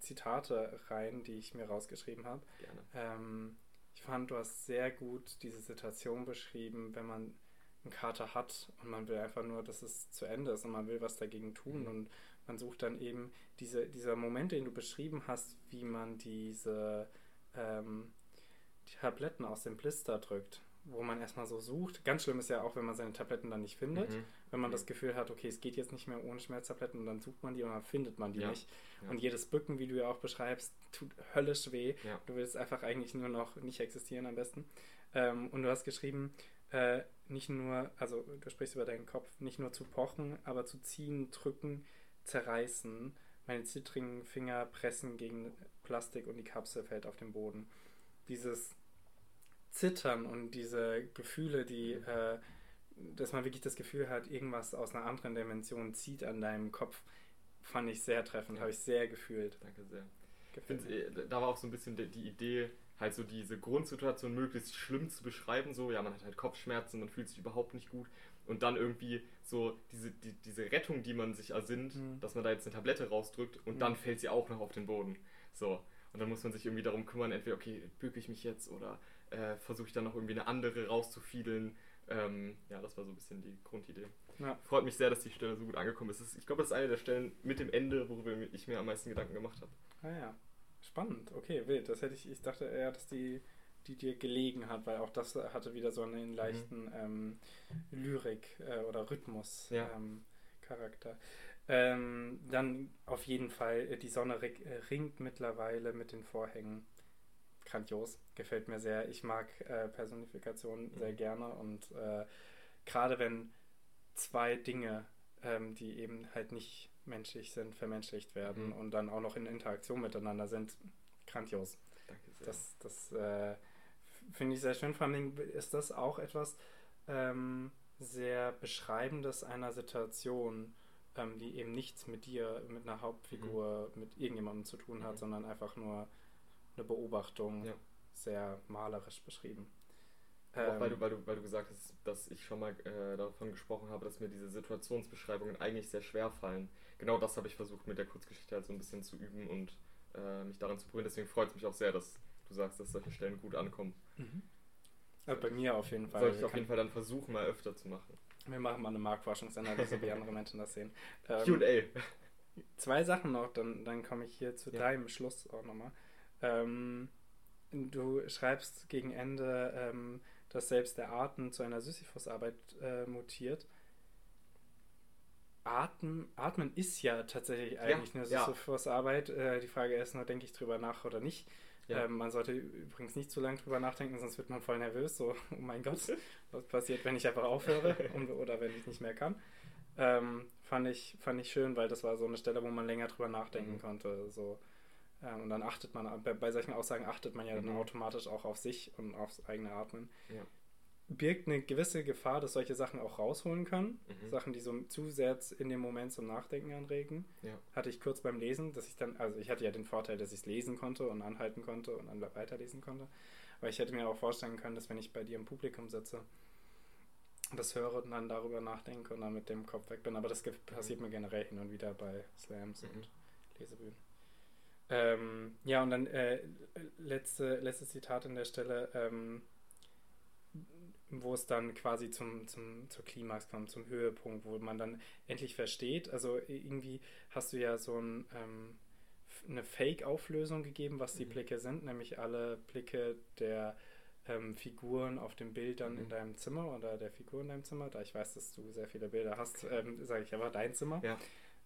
Zitate rein, die ich mir rausgeschrieben habe. Gerne. Ähm, ich fand, du hast sehr gut diese Situation beschrieben, wenn man einen Kater hat und man will einfach nur, dass es zu Ende ist und man will was dagegen tun Mhm. und man sucht dann eben diese, dieser Moment, den du beschrieben hast, wie man diese ähm, die Tabletten aus dem Blister drückt, wo man erstmal so sucht. Ganz schlimm ist ja auch, wenn man seine Tabletten dann nicht findet. Mhm. Wenn man Mhm. das Gefühl hat, okay, es geht jetzt nicht mehr ohne Schmerztabletten und dann sucht man die und dann findet man die Ja. nicht. Ja. Und jedes Bücken, wie du ja auch beschreibst, tut höllisch weh. Ja. Du willst einfach eigentlich nur noch nicht existieren am besten. Ähm, und du hast geschrieben, äh, nicht nur, also du sprichst über deinen Kopf, nicht nur zu pochen, aber zu ziehen, drücken, zerreißen. Meine zittrigen Finger pressen gegen Plastik und die Kapsel fällt auf den Boden. Dieses Zittern und diese Gefühle, die, Mhm. äh, dass man wirklich das Gefühl hat, irgendwas aus einer anderen Dimension zieht an deinem Kopf, fand ich sehr treffend, Ja. habe ich sehr gefühlt. Danke sehr. Ich äh, da war auch so ein bisschen die, die Idee, halt so diese Grundsituation möglichst schlimm zu beschreiben. So, ja, man hat halt Kopfschmerzen, man fühlt sich überhaupt nicht gut. Und dann irgendwie so diese, die, diese Rettung, die man sich ersinnt, Mhm. dass man da jetzt eine Tablette rausdrückt und Mhm. dann fällt sie auch noch auf den Boden. So. Und dann muss man sich irgendwie darum kümmern, entweder, okay, büge ich mich jetzt oder äh, versuche ich dann noch irgendwie eine andere rauszufiedeln. Ähm, ja, das war so ein bisschen die Grundidee. Ja. Freut mich sehr, dass die Stelle so gut angekommen ist. Ist ich glaube, das ist eine der Stellen mit dem Ende, worüber ich mir am meisten Gedanken gemacht habe. Ah ja, spannend. Okay, wild. Das hätte ich, ich dachte eher, dass die, die dir gelegen hat, weil auch das hatte wieder so einen leichten ähm, Lyrik äh, oder Rhythmus Ja. ähm, Charakter. Ähm, dann auf jeden Fall, äh, die Sonne äh, ringt mittlerweile mit den Vorhängen. Grandios, gefällt mir sehr. Ich mag äh, Personifikationen Mhm. sehr gerne und äh, gerade wenn zwei Dinge, ähm, die eben halt nicht menschlich sind, vermenschlicht werden Mhm. und dann auch noch in Interaktion miteinander sind, grandios. Danke sehr. Das, das äh, finde ich sehr schön. Vor allem ist das auch etwas ähm, sehr Beschreibendes einer Situation, ähm, die eben nichts mit dir, mit einer Hauptfigur, mit irgendjemandem zu tun hat, Mhm. sondern einfach nur eine Beobachtung, Ja. sehr malerisch beschrieben. auch weil du, weil, du, weil du gesagt hast, dass ich schon mal äh, davon gesprochen habe, dass mir diese Situationsbeschreibungen eigentlich sehr schwer fallen. Genau das habe ich versucht mit der Kurzgeschichte halt so ein bisschen zu üben und äh, mich daran zu probieren. Deswegen freut es mich auch sehr, dass du sagst, dass solche Stellen gut ankommen. Mhm. Also bei mir auf jeden Fall. Sollte ich auf jeden Fall dann versuchen, mal öfter zu machen. Wir machen mal eine Marktforschungsanalyse, wie andere Menschen das sehen. Ähm, QA. Zwei Sachen noch, dann, dann komme ich hier zu ja. deinem Schluss auch nochmal. Ähm, du schreibst gegen Ende, ähm, dass selbst der Atem zu einer Sisyphus-Arbeit äh, mutiert. Atmen, Atmen ist ja tatsächlich eigentlich ja, eine Sisyphus-Arbeit. Äh, die Frage ist nur, denke ich drüber nach oder nicht. Ja. Ähm, man sollte übrigens nicht zu lange drüber nachdenken, sonst wird man voll nervös. So, oh mein Gott, was passiert, wenn ich einfach aufhöre oder wenn ich nicht mehr kann. Ähm, fand, ich, fand ich schön, weil das war so eine Stelle, wo man länger drüber nachdenken mhm. konnte. So. Ähm, und dann achtet man, bei, bei, solchen Aussagen achtet man ja mhm. dann automatisch auch auf sich und aufs eigene Atmen. Ja birgt eine gewisse Gefahr, dass solche Sachen auch rausholen können. Mhm. Sachen, die so zu sehr in dem Moment zum Nachdenken anregen. Ja. Hatte ich kurz beim Lesen, dass ich dann, also ich hatte ja den Vorteil, dass ich es lesen konnte und anhalten konnte und dann weiterlesen konnte. Aber ich hätte mir auch vorstellen können, dass wenn ich bei dir im Publikum sitze, das höre und dann darüber nachdenke und dann mit dem Kopf weg bin. Aber das passiert mhm. mir generell hin und wieder bei Slams mhm. und Lesebühnen. Ähm, ja, und dann äh, letzte, letztes Zitat an der Stelle. Ähm, wo es dann quasi zum, zum, zur Klimax kommt, zum Höhepunkt, wo man dann endlich versteht. Also irgendwie hast du ja so ein, ähm, eine Fake-Auflösung gegeben, was die mhm. Blicke sind, nämlich alle Blicke der ähm, Figuren auf dem Bild dann mhm. in deinem Zimmer oder der Figur in deinem Zimmer. Da ich weiß, dass du sehr viele Bilder hast, ähm, sage ich aber dein Zimmer. Ja.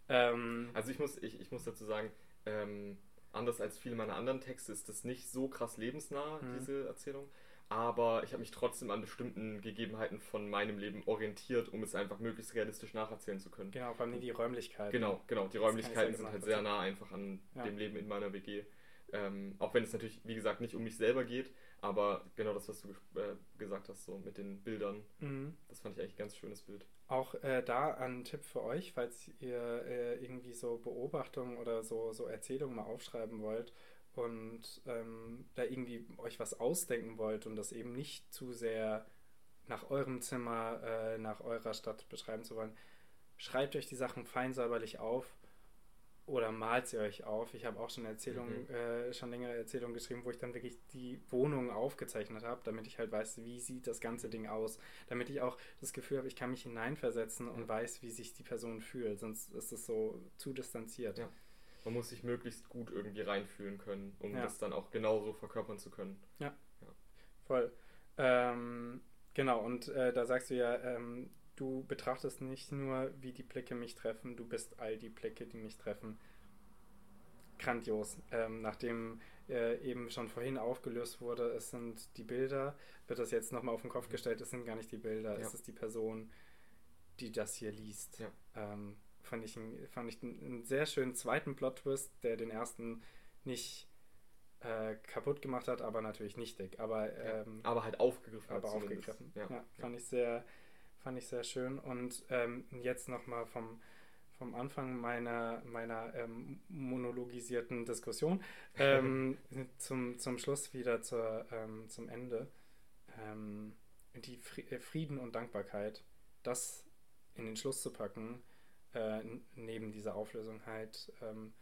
Ähm, also ich muss, ich, ich muss dazu sagen, ähm, anders als viele meiner anderen Texte ist das nicht so krass lebensnah, mhm. diese Erzählung aber ich habe mich trotzdem an bestimmten Gegebenheiten von meinem Leben orientiert, um es einfach möglichst realistisch nacherzählen zu können. Genau, vor allem die Räumlichkeiten. Genau, genau. Die Räumlichkeiten sind halt sehr nah einfach an ja. dem Leben in meiner WG. Ähm, auch wenn es natürlich, wie gesagt, nicht um mich selber geht, aber genau das, was du äh, gesagt hast, so mit den Bildern, mhm. das fand ich eigentlich ein ganz schönes Bild. Auch äh, da ein Tipp für euch, falls ihr äh, irgendwie so Beobachtungen oder so, so Erzählungen mal aufschreiben wollt und ähm, da irgendwie euch was ausdenken wollt und das eben nicht zu sehr nach eurem Zimmer, äh, nach eurer Stadt beschreiben zu wollen, schreibt euch die Sachen fein säuberlich auf oder malt sie euch auf. Ich habe auch schon Erzählungen, mhm. äh, schon längere Erzählungen geschrieben, wo ich dann wirklich die Wohnung aufgezeichnet habe, damit ich halt weiß, wie sieht das ganze Ding aus. Damit ich auch das Gefühl habe, ich kann mich hineinversetzen und weiß, wie sich die Person fühlt. Sonst ist es so zu distanziert. Ja man muss sich möglichst gut irgendwie reinfühlen können, um ja. das dann auch genauso verkörpern zu können. Ja, ja. voll. Ähm, genau, und äh, da sagst du ja, ähm, du betrachtest nicht nur, wie die Blicke mich treffen, du bist all die Blicke, die mich treffen. Grandios. Ähm, nachdem äh, eben schon vorhin aufgelöst wurde, es sind die Bilder, wird das jetzt nochmal auf den Kopf gestellt, es sind gar nicht die Bilder, ja. es ist die Person, die das hier liest. Ja. Ähm, fand ich, ein, fand ich einen sehr schönen zweiten Plot-Twist, der den ersten nicht äh, kaputt gemacht hat, aber natürlich nichtig. Aber, ähm, aber halt aufgegriffen. Aber aufgegriffen. Ja, ja, fand ich sehr, fand ich sehr schön. Und ähm, jetzt nochmal vom, vom Anfang meiner, meiner ähm, monologisierten Diskussion ähm, zum, zum Schluss wieder zur, ähm, zum Ende. Ähm, die Frieden und Dankbarkeit, das in den Schluss zu packen, äh, neben dieser Auflösung halt, ähm,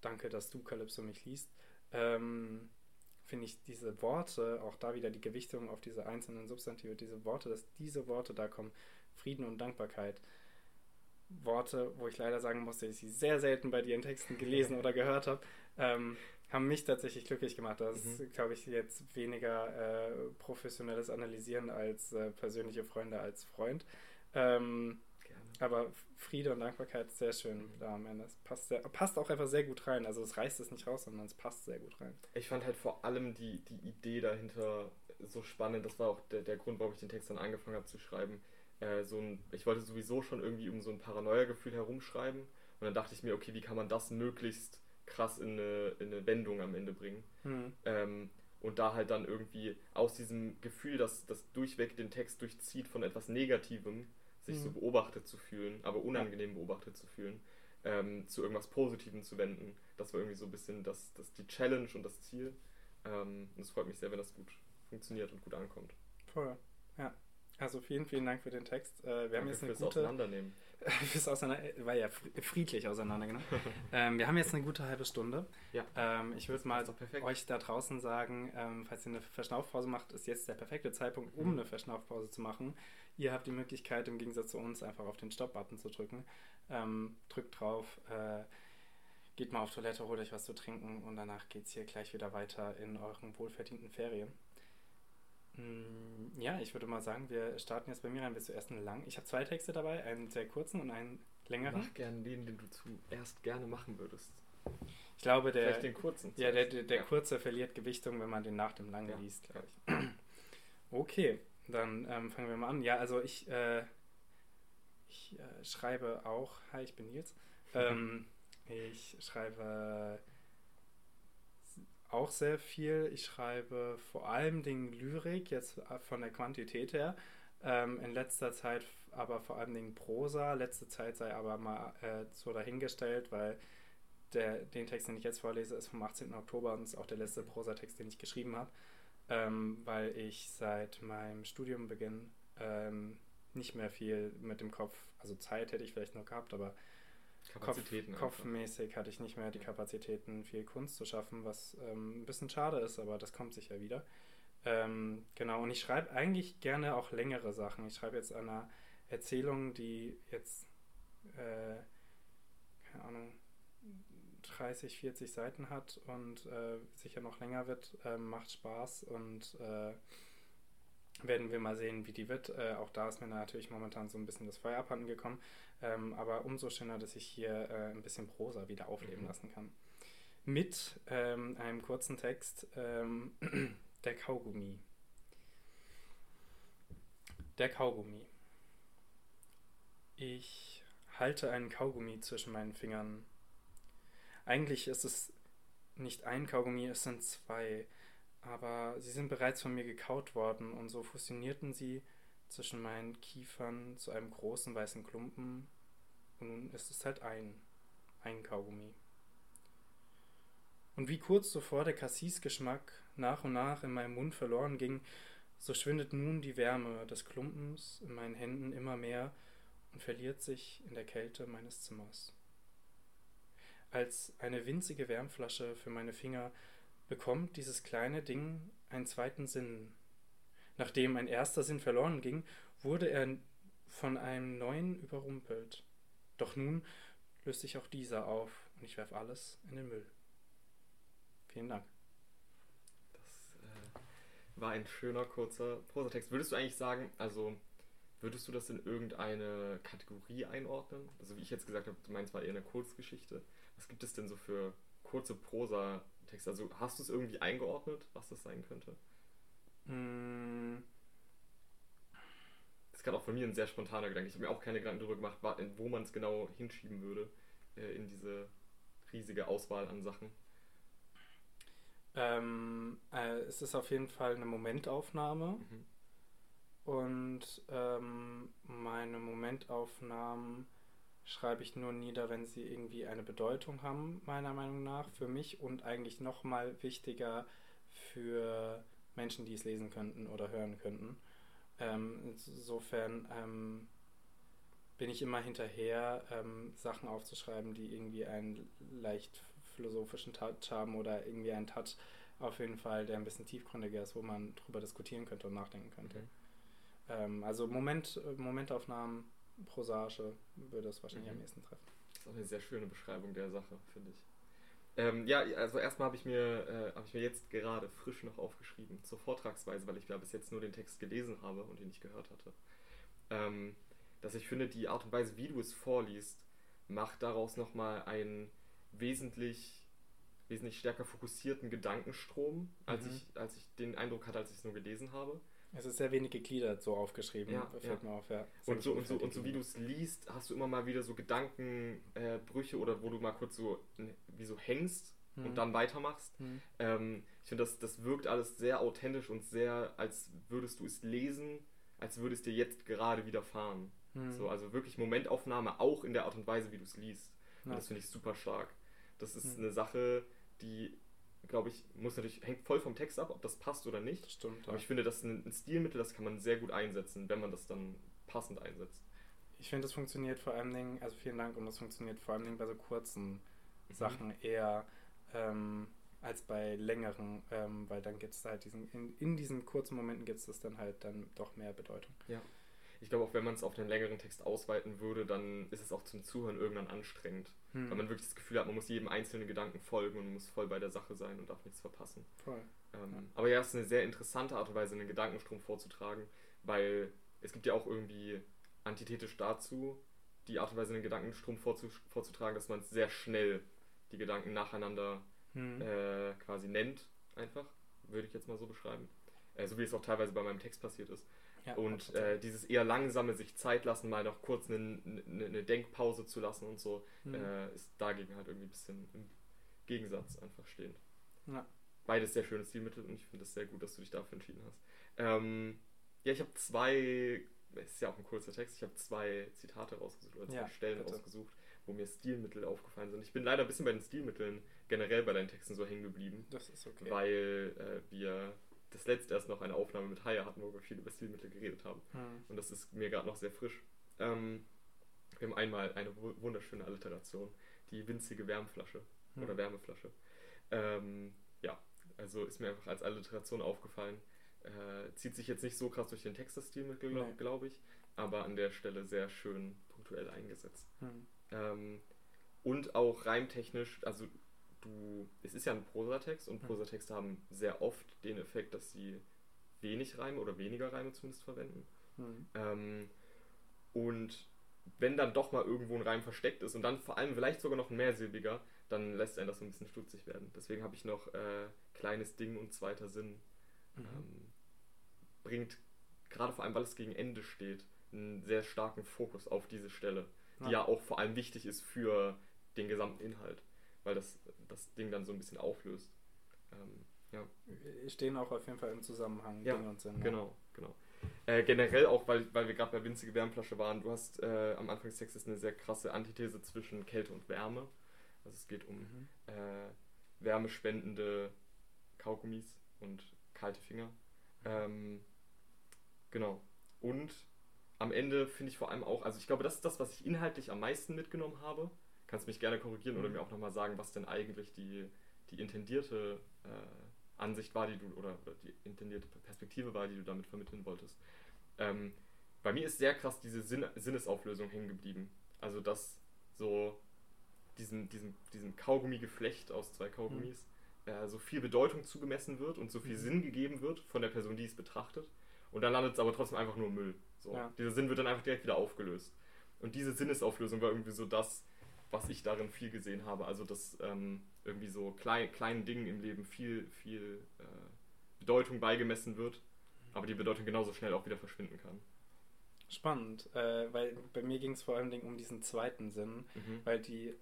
danke, dass du Calypso mich liest, ähm, finde ich diese Worte, auch da wieder die Gewichtung auf diese einzelnen Substantive, diese Worte, dass diese Worte da kommen, Frieden und Dankbarkeit, Worte, wo ich leider sagen musste, dass ich sie sehr selten bei dir in Texten gelesen oder gehört habe, ähm, haben mich tatsächlich glücklich gemacht. Das mhm. ist, glaube ich, jetzt weniger äh, professionelles Analysieren als äh, persönliche Freunde als Freund. Ähm, aber Friede und Dankbarkeit sehr schön da am Ende. Es passt, sehr, passt auch einfach sehr gut rein. Also es reißt es nicht raus, sondern es passt sehr gut rein. Ich fand halt vor allem die, die Idee dahinter so spannend. Das war auch der, der Grund, warum ich den Text dann angefangen habe zu schreiben. Äh, so ein, ich wollte sowieso schon irgendwie um so ein Paranoia-Gefühl herumschreiben. Und dann dachte ich mir, okay, wie kann man das möglichst krass in eine, in eine Wendung am Ende bringen? Mhm. Ähm, und da halt dann irgendwie aus diesem Gefühl, dass das durchweg den Text durchzieht von etwas Negativem, sich mhm. so beobachtet zu fühlen, aber unangenehm beobachtet zu fühlen, ähm, zu irgendwas Positivem zu wenden. Das war irgendwie so ein bisschen das, das die Challenge und das Ziel. Ähm, und es freut mich sehr, wenn das gut funktioniert und gut ankommt. Voll. Ja. Also vielen, vielen Dank für den Text. Äh, wir Danke haben jetzt eine fürs gute. Auseinandernehmen. fürs Auseinander war ja fr- friedlich auseinandergenommen. ähm, wir haben jetzt eine gute halbe Stunde. Ja. Ähm, ich würde mal euch da draußen sagen, ähm, falls ihr eine Verschnaufpause macht, ist jetzt der perfekte Zeitpunkt, um Mhm. eine Verschnaufpause zu machen. Ihr habt die Möglichkeit, im Gegensatz zu uns, einfach auf den Stop-Button zu drücken. Ähm, drückt drauf, äh, geht mal auf Toilette, holt euch was zu trinken und danach geht es hier gleich wieder weiter in euren wohlverdienten Ferien. Mm, Ja, ich würde mal sagen, wir starten jetzt bei mir rein. Willst du erst einen lang? Ich habe zwei Texte dabei, einen sehr kurzen und einen längeren. Mach gerne den, den du zuerst gerne machen würdest. Ich glaube, der, Vielleicht den kurzen. ja, der, der, der Ja. kurze verliert Gewichtung, wenn man den nach dem langen Ja. liest, glaube ich. Okay, dann ähm, fangen wir mal an. Ja, also ich, äh, ich äh, schreibe auch, hi, ich bin Nils. Ähm, ich schreibe auch sehr viel. Ich schreibe vor allem Dingen Lyrik, jetzt äh, von der Quantität her. Ähm, in letzter Zeit aber vor allem Dingen Prosa. Letzte Zeit sei aber mal äh, so dahingestellt, weil der, den Text, den ich jetzt vorlese, ist vom 18. Oktober und ist auch der letzte Prosatext, den ich geschrieben habe, ähm, weil ich seit meinem Studiumbeginn ähm, nicht mehr viel mit dem Kopf, also Zeit hätte ich vielleicht noch gehabt, aber Kopf, Kapazitäten. einfach. kopfmäßig hatte ich nicht mehr die Kapazitäten, viel Kunst zu schaffen, was ähm, ein bisschen schade ist, aber das kommt sicher wieder. Ähm, genau, und ich schreibe eigentlich gerne auch längere Sachen. Ich schreibe jetzt eine Erzählung, die jetzt, äh, keine Ahnung, 30, 40 Seiten hat und äh, sicher noch länger wird. Ähm, macht Spaß und äh, werden wir mal sehen, wie die wird. Äh, auch da ist mir natürlich momentan so ein bisschen das Feuer abhanden gekommen. Ähm, aber umso schöner, dass ich hier äh, ein bisschen Prosa wieder aufleben Mhm. lassen kann. Mit ähm, einem kurzen Text, ähm, der Kaugummi. Der Kaugummi. Ich halte einen Kaugummi zwischen meinen Fingern. Eigentlich ist es nicht ein Kaugummi, es sind zwei, aber sie sind bereits von mir gekaut worden und so fusionierten sie zwischen meinen Kiefern zu einem großen weißen Klumpen und nun ist es halt ein, ein Kaugummi. Und wie kurz zuvor der Cassis-Geschmack nach und nach in meinem Mund verloren ging, so schwindet nun die Wärme des Klumpens in meinen Händen immer mehr und verliert sich in der Kälte meines Zimmers. Als eine winzige Wärmflasche für meine Finger bekommt dieses kleine Ding einen zweiten Sinn. Nachdem ein erster Sinn verloren ging, wurde er von einem neuen überrumpelt. Doch nun löst sich auch dieser auf und ich werfe alles in den Müll. Vielen Dank. Das äh, war ein schöner, kurzer Prosatext. Würdest du eigentlich sagen, also würdest du das in irgendeine Kategorie einordnen? Also wie ich jetzt gesagt habe, du meinst war eher eine Kurzgeschichte. Was gibt es denn so für kurze Prosa-Texte? Also hast du es irgendwie eingeordnet, was das sein könnte? Mm, Das ist gerade auch von mir ein sehr spontaner Gedanke. Ich habe mir auch keine Gedanken darüber gemacht, wo man es genau hinschieben würde äh, in diese riesige Auswahl an Sachen. ähm, äh, es ist auf jeden Fall eine Momentaufnahme. Mhm. Und ähm, meine Momentaufnahmen schreibe ich nur nieder, wenn sie irgendwie eine Bedeutung haben, meiner Meinung nach, für mich und eigentlich nochmal wichtiger für Menschen, die es lesen könnten oder hören könnten. Ähm, insofern ähm, bin ich immer hinterher, ähm, Sachen aufzuschreiben, die irgendwie einen leicht philosophischen Touch haben oder irgendwie einen Touch auf jeden Fall, der ein bisschen tiefgründiger ist, wo man drüber diskutieren könnte und nachdenken könnte. Mhm. Ähm, also Moment, äh, Momentaufnahmen, Prosage würde es wahrscheinlich Mhm. am ehesten treffen. Das ist auch eine sehr schöne Beschreibung der Sache, finde ich. Ähm, ja, also erstmal habe ich, mir, äh, hab ich mir jetzt gerade frisch noch aufgeschrieben zur Vortragsweise, weil ich ja bis jetzt nur den Text gelesen habe und ihn nicht gehört hatte. Ähm, dass ich finde, die Art und Weise, wie du es vorliest, macht daraus nochmal einen wesentlich, wesentlich stärker fokussierten Gedankenstrom, als, Mhm. ich, als ich den Eindruck hatte, als ich es nur gelesen habe. Es ist sehr wenig gegliedert so aufgeschrieben, Ja, fällt ja. mir auf, ja. Und so, und, so, und so wie du es liest, hast du immer mal wieder so Gedankenbrüche äh, oder wo du mal kurz so n- wie so hängst Mhm. und dann weitermachst. Mhm. Ähm, ich finde, das, das wirkt alles sehr authentisch und sehr, als würdest du es lesen, als würde es dir jetzt gerade widerfahren. Mhm. So, also wirklich Momentaufnahme auch in der Art und Weise, wie du es liest. Und Ja. das finde ich super stark. Das ist Mhm. eine Sache, die glaube ich, muss natürlich, hängt voll vom Text ab, ob das passt oder nicht. Das stimmt. Aber Ja. ich finde, das ist ein, Stilmittel, das kann man sehr gut einsetzen, wenn man das dann passend einsetzt. Ich finde, das funktioniert vor allem Dingen, also vielen Dank, und das funktioniert vor allem Dingen bei so kurzen Mhm. Sachen eher ähm, als bei längeren, ähm, weil dann gibt es halt diesen, in, in diesen kurzen Momenten gibt es das dann halt dann doch mehr Bedeutung. Ich glaube, auch wenn man es auf den längeren Text ausweiten würde, dann ist es auch zum Zuhören irgendwann anstrengend. Hm, Weil man wirklich das Gefühl hat, man muss jedem einzelnen Gedanken folgen und muss voll bei der Sache sein und darf nichts verpassen. voll. Ähm, Ja. Aber ja, es ist eine sehr interessante Art und Weise, einen Gedankenstrom vorzutragen, weil es gibt ja auch irgendwie antithetisch dazu die Art und Weise, einen Gedankenstrom vorzu vorzutragen, dass man sehr schnell die Gedanken nacheinander Hm. äh, quasi nennt, einfach, würde ich jetzt mal so beschreiben. Äh, so wie es auch teilweise bei meinem Text passiert ist. Ja, Und äh, dieses eher langsame sich Zeit lassen, mal noch kurz eine, eine, eine Denkpause zu lassen und so, Hm. äh, ist dagegen halt irgendwie ein bisschen im Gegensatz einfach stehend. Ja. Beides sehr schöne Stilmittel und ich finde es sehr gut, dass du dich dafür entschieden hast. Ähm, ja, ich habe zwei, es ist ja auch ein kurzer Text, ich habe zwei Zitate rausgesucht oder zwei Ja, Stellen bitte. rausgesucht, wo mir Stilmittel aufgefallen sind. Ich bin leider ein bisschen bei den Stilmitteln generell bei deinen Texten so hängen geblieben, Das ist okay. weil äh, wir das letzte erst noch eine Aufnahme mit Haya hatten, wo wir viel über Stilmittel geredet haben. Hm. Und das ist mir gerade noch sehr frisch. Ähm, wir haben einmal eine wu- wunderschöne Alliteration, die winzige Wärmflasche Hm. oder Wärmeflasche. Ähm, ja, also ist mir einfach als Alliteration aufgefallen. Äh, zieht sich jetzt nicht so krass durch den Textstil mit, glaube Nee. glaub ich, aber an der Stelle sehr schön punktuell eingesetzt. Hm. Ähm, und auch reimtechnisch, also du, es ist ja ein Prosatext und Mhm. Prosatexte haben sehr oft den Effekt, dass sie wenig Reime oder weniger Reime zumindest verwenden. Hm. Ähm, und wenn dann doch mal irgendwo ein Reim versteckt ist und dann vor allem vielleicht sogar noch ein mehrsilbiger, dann lässt einen das so ein bisschen stutzig werden. Deswegen habe ich noch äh, kleines Ding und zweiter Sinn. Mhm. Ähm, bringt, gerade vor allem, weil es gegen Ende steht, einen sehr starken Fokus auf diese Stelle, die Ja. ja auch vor allem wichtig ist für den gesamten Inhalt, weil das das Ding dann so ein bisschen auflöst. Ähm, ja. Stehen auch auf jeden Fall im Zusammenhang Ja, Dinge und Sinn. Genau, genau. Äh, generell auch, weil, weil wir gerade bei winzige Wärmflasche waren, du hast äh, am Anfang des Textes eine sehr krasse Antithese zwischen Kälte und Wärme. Also es geht um Mhm. äh, wärmespendende Kaugummis und kalte Finger. Ähm, genau. Und am Ende finde ich vor allem auch, also ich glaube, das ist das, was ich inhaltlich am meisten mitgenommen habe. Kannst mich gerne korrigieren oder Mhm. mir auch nochmal sagen, was denn eigentlich die, die intendierte äh, Ansicht war, die du, oder, oder die intendierte Perspektive war, die du damit vermitteln wolltest. Ähm, bei mir ist sehr krass diese Sinn Sinnesauflösung hängen geblieben. Also, dass so diesem, diesem, diesem Kaugummigeflecht aus zwei Kaugummis äh, so viel Bedeutung zugemessen wird und so viel Mhm. Sinn gegeben wird von der Person, die es betrachtet. Und dann landet es aber trotzdem einfach nur Müll. So. Ja. Dieser Sinn wird dann einfach direkt wieder aufgelöst. Und diese Sinnesauflösung war irgendwie so das, was ich darin viel gesehen habe. Also, dass ähm, irgendwie so klein, kleinen Dingen im Leben viel, viel äh, Bedeutung beigemessen wird, aber die Bedeutung genauso schnell auch wieder verschwinden kann. Spannend, äh, weil bei mir ging es vor allen Dingen um diesen zweiten Sinn, Mhm. weil die,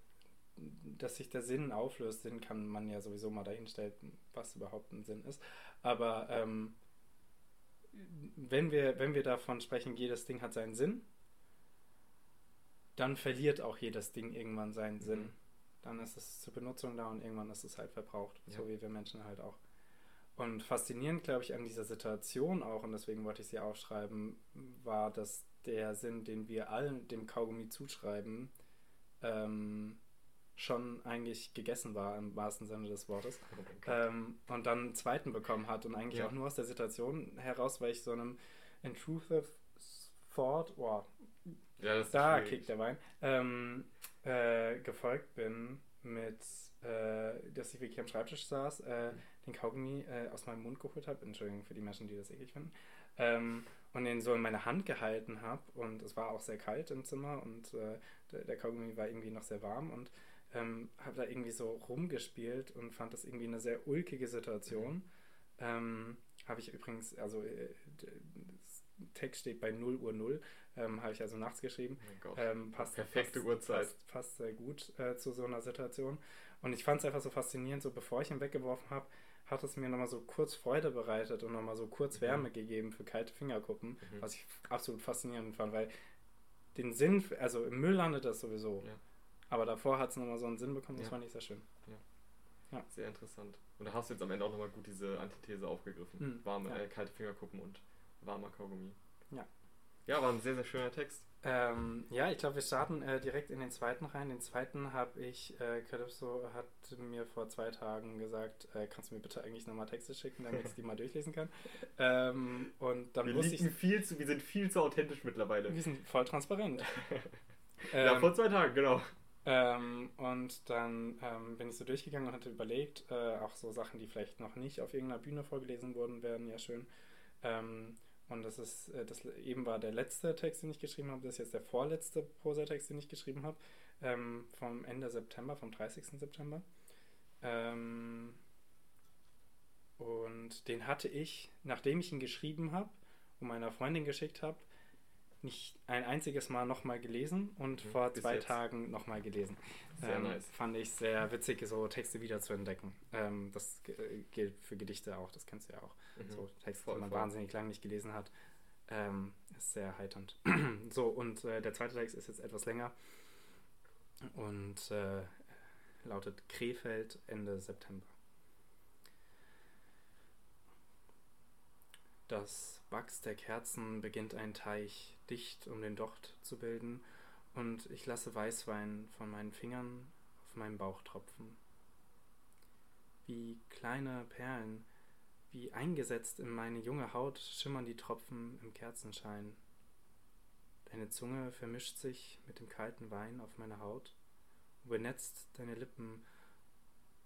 dass sich der Sinn auflöst, den kann man ja sowieso mal dahinstellen, was überhaupt ein Sinn ist. Aber ähm, wenn, wir, wenn wir davon sprechen, jedes Ding hat seinen Sinn, dann verliert auch jedes Ding irgendwann seinen Mhm. Sinn. Dann ist es zur Benutzung da und irgendwann ist es halt verbraucht, Ja. so wie wir Menschen halt auch. Und faszinierend, glaube ich, an dieser Situation auch, und deswegen wollte ich sie aufschreiben, war, dass der Sinn, den wir allen dem Kaugummi zuschreiben, ähm, schon eigentlich gegessen war, im wahrsten Sinne des Wortes. Oh. Ähm, und dann einen zweiten bekommen hat und eigentlich Ja. auch nur aus der Situation heraus, weil ich so einem intrusive thought, oh, ja, da schwierig. kickt der Wein, ähm, äh, gefolgt bin mit, äh, dass ich wirklich am Schreibtisch saß, äh, den Kaugummi äh, aus meinem Mund geholt habe, Entschuldigung für die Menschen, die das eklig finden, ähm, und den so in meine Hand gehalten habe und es war auch sehr kalt im Zimmer und äh, der, der Kaugummi war irgendwie noch sehr warm und ähm, habe da irgendwie so rumgespielt und fand das irgendwie eine sehr ulkige Situation. Ähm, habe ich übrigens, also äh, Text steht bei 0 Uhr 0, ähm, habe ich also nachts geschrieben. Oh. Ähm, passt, Perfekte passt, Uhrzeit. Passt, passt sehr gut äh, zu so einer Situation. Und ich fand es einfach so faszinierend, so bevor ich ihn weggeworfen habe, hat es mir nochmal so kurz Freude bereitet und nochmal so kurz Mhm. Wärme gegeben für kalte Fingerkuppen, Mhm. was ich absolut faszinierend fand, weil den Sinn, also im Müll landet das sowieso. Ja. Aber davor hat es nochmal so einen Sinn bekommen, das Ja. fand ich sehr schön. Ja. Sehr interessant. Und da hast du jetzt am Ende auch nochmal gut diese Antithese aufgegriffen. Mhm, Warme, ja. äh, kalte Fingerkuppen und warmer Kaugummi. Ja. Ja, war ein sehr, sehr schöner Text. Ähm, ja, ich glaube, wir starten äh, direkt in den zweiten rein. Den zweiten habe ich, äh, Calypso hat mir vor zwei Tagen gesagt, äh, kannst du mir bitte eigentlich nochmal Texte schicken, damit ich die mal durchlesen kann. Ähm, und dann Wir, wusste ich, viel zu, wir sind viel zu authentisch mittlerweile. wir sind voll transparent. ja, Ähm, vor zwei Tagen, genau. Ähm, und dann ähm, bin ich so durchgegangen und hatte überlegt, äh, auch so Sachen, die vielleicht noch nicht auf irgendeiner Bühne vorgelesen wurden, wären ja schön. Ähm, und das ist, äh, das eben war der letzte Text, den ich geschrieben habe. Das ist jetzt der vorletzte Prosatext, den ich geschrieben habe. Ähm, vom Ende September, vom 30. September. Ähm, und den hatte ich, nachdem ich ihn geschrieben habe und meiner Freundin geschickt habe, nicht ein einziges Mal nochmal gelesen und Mhm, vor zwei jetzt. Tagen nochmal gelesen. Sehr ähm, nice. Fand ich sehr witzig, so Texte wieder zu entdecken. Ähm, das gilt für Gedichte auch, das kennst du ja auch. Mhm. So Texte, Voll, die man voll. wahnsinnig lange nicht gelesen hat. Ähm, ist sehr heiternd. so, und äh, der zweite Text ist jetzt etwas länger und äh, lautet Krefeld Ende September. Das Wachs der Kerzen beginnt ein Teich dicht um den Docht zu bilden, und ich lasse Weißwein von meinen Fingern auf meinen Bauch tropfen. Wie kleine Perlen, wie eingesetzt in meine junge Haut, schimmern die Tropfen im Kerzenschein. Deine Zunge vermischt sich mit dem kalten Wein auf meiner Haut und benetzt deine Lippen,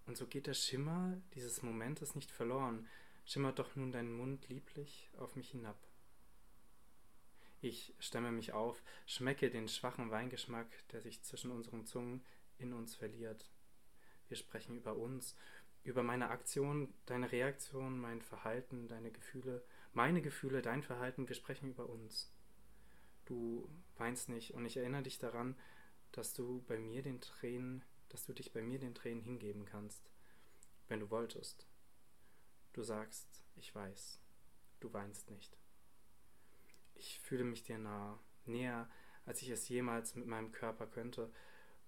und so geht der Schimmer dieses Momentes nicht verloren, schimmert doch nun dein Mund lieblich auf mich hinab. Ich stemme mich auf, schmecke den schwachen Weingeschmack, der sich zwischen unseren Zungen in uns verliert. Wir sprechen über uns, über meine Aktion, deine Reaktion, mein Verhalten, deine Gefühle, meine Gefühle, dein Verhalten, wir sprechen über uns. Du weinst nicht und ich erinnere dich daran, dass du bei mir den Tränen, dass du dich bei mir den Tränen hingeben kannst, wenn du wolltest. Du sagst, ich weiß, du weinst nicht. Ich fühle mich dir nah, näher, als ich es jemals mit meinem Körper könnte,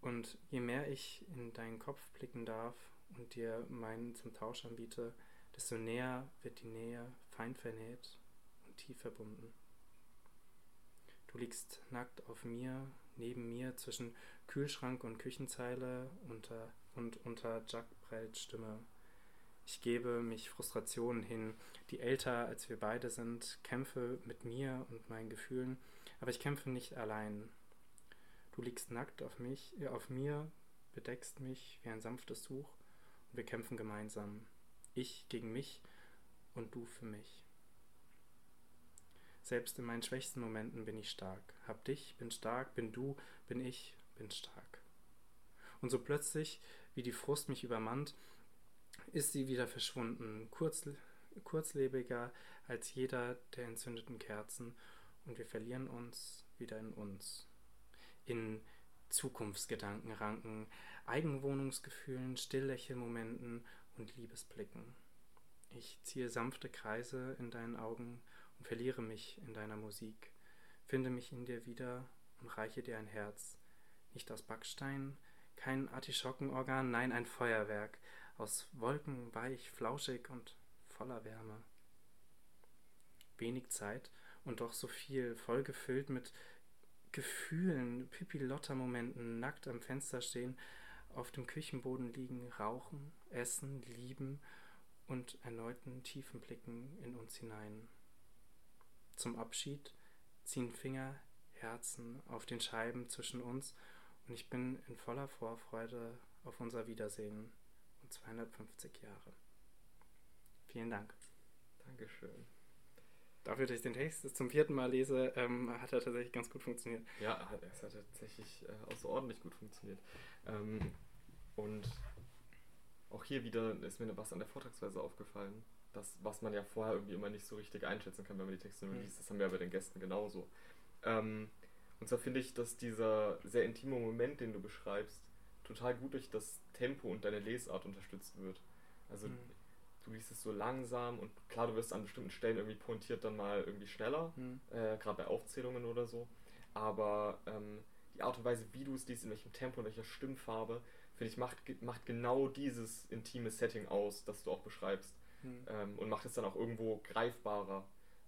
und je mehr ich in deinen Kopf blicken darf und dir meinen zum Tausch anbiete, desto näher wird die Nähe fein vernäht und tief verbunden. Du liegst nackt auf mir, neben mir, zwischen Kühlschrank und Küchenzeile unter, und unter Jack Brells Stimme. Ich gebe mich Frustrationen hin, die älter als wir beide sind, kämpfe mit mir und meinen Gefühlen, aber ich kämpfe nicht allein. Du liegst nackt auf mich, äh, auf mir, bedeckst mich wie ein sanftes Tuch und wir kämpfen gemeinsam. Ich gegen mich und du für mich. Selbst in meinen schwächsten Momenten bin ich stark. Hab dich, bin stark, bin du, bin ich, bin stark. Und so plötzlich, wie die Frust mich übermannt, ist sie wieder verschwunden, kurz, kurzlebiger als jeder der entzündeten Kerzen, und wir verlieren uns wieder in uns. In Zukunftsgedankenranken, Eigenwohnungsgefühlen, Stilllächelmomenten und Liebesblicken. Ich ziehe sanfte Kreise in deinen Augen und verliere mich in deiner Musik, finde mich in dir wieder und reiche dir ein Herz, nicht aus Backstein, kein Artischockenorgan, nein, ein Feuerwerk, aus Wolken weich, flauschig und voller Wärme. Wenig Zeit und doch so viel, voll gefüllt mit Gefühlen, Pipilotta-Momenten, nackt am Fenster stehen, auf dem Küchenboden liegen, rauchen, essen, lieben und erneuten tiefen Blicken in uns hinein. Zum Abschied ziehen Finger, Herzen auf den Scheiben zwischen uns und ich bin in voller Vorfreude auf unser Wiedersehen 250 Jahre. Vielen Dank. Dankeschön. Dafür, dass ich den Text zum vierten Mal lese, ähm, hat er tatsächlich ganz gut funktioniert. Ja, es hat tatsächlich äh, außerordentlich gut funktioniert. Ähm, und auch hier wieder ist mir was an der Vortragsweise aufgefallen. Das, was man ja vorher irgendwie immer nicht so richtig einschätzen kann, wenn man die Texte nur Mhm. liest. Das haben wir ja bei den Gästen genauso. Ähm, und zwar finde ich, dass dieser sehr intime Moment, den du beschreibst, total gut durch das Tempo und deine Lesart unterstützt wird. Also Mhm. du liest es so langsam und klar, du wirst an bestimmten Stellen irgendwie pointiert dann mal irgendwie schneller Hm. äh, gerade bei Aufzählungen oder so. Aber ähm, die Art und Weise, wie du es liest, in welchem Tempo, in welcher Stimmfarbe, finde ich, macht, macht genau dieses intime Setting aus, das du auch beschreibst. Hm. Ähm, und macht es dann auch irgendwo greifbarer.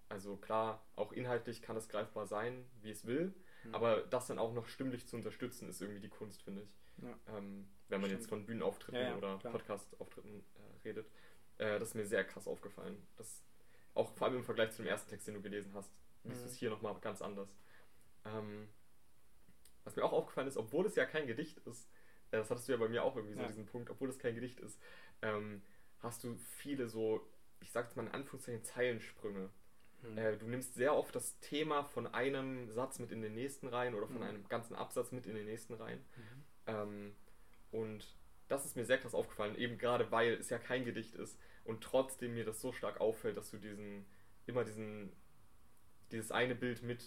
Also klar, auch inhaltlich kann es greifbar sein, wie es will, Hm. aber das dann auch noch stimmlich zu unterstützen, ist irgendwie die Kunst, finde ich. Ja. Ähm, wenn man Stimmt. jetzt von Bühnenauftritten Ja, ja, oder. Podcast-Auftritten äh, redet. Äh, das ist mir sehr krass aufgefallen. Das, auch vor allem im Vergleich zu dem ersten Text, den du gelesen hast, liest Mhm. du es hier nochmal ganz anders. Ähm, was mir auch aufgefallen ist, obwohl es ja kein Gedicht ist, äh, das hattest du ja bei mir auch irgendwie so diesen Punkt, obwohl es kein Gedicht ist, ähm, hast du viele so, ich sag jetzt mal in Anführungszeichen, Zeilensprünge. Hm. Äh, du nimmst sehr oft das Thema von einem Satz mit in den nächsten rein oder von Mhm. einem ganzen Absatz mit in den nächsten rein. Mhm. Ähm, und das ist mir sehr krass aufgefallen, eben gerade weil es ja kein Gedicht ist und trotzdem mir das so stark auffällt, dass du diesen, immer diesen, dieses eine Bild mit,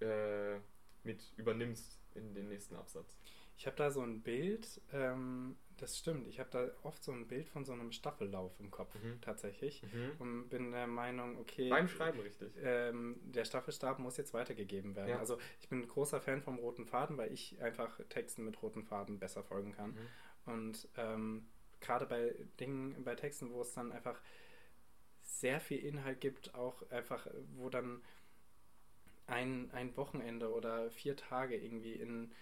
äh, mit übernimmst in den nächsten Absatz. Ich habe da so ein Bild, ähm, das stimmt, ich habe da oft so ein Bild von so einem Staffellauf im Kopf Mhm. tatsächlich Mhm. und bin der Meinung, okay, Beim Schreiben richtig. ähm, der Staffelstab muss jetzt weitergegeben werden. Ja. Also ich bin ein großer Fan vom roten Faden, weil ich einfach Texten mit roten Faden besser folgen kann. Mhm. Und ähm, gerade bei Dingen, bei Texten, wo es dann einfach sehr viel Inhalt gibt, auch einfach, wo dann ein, ein Wochenende oder vier Tage irgendwie in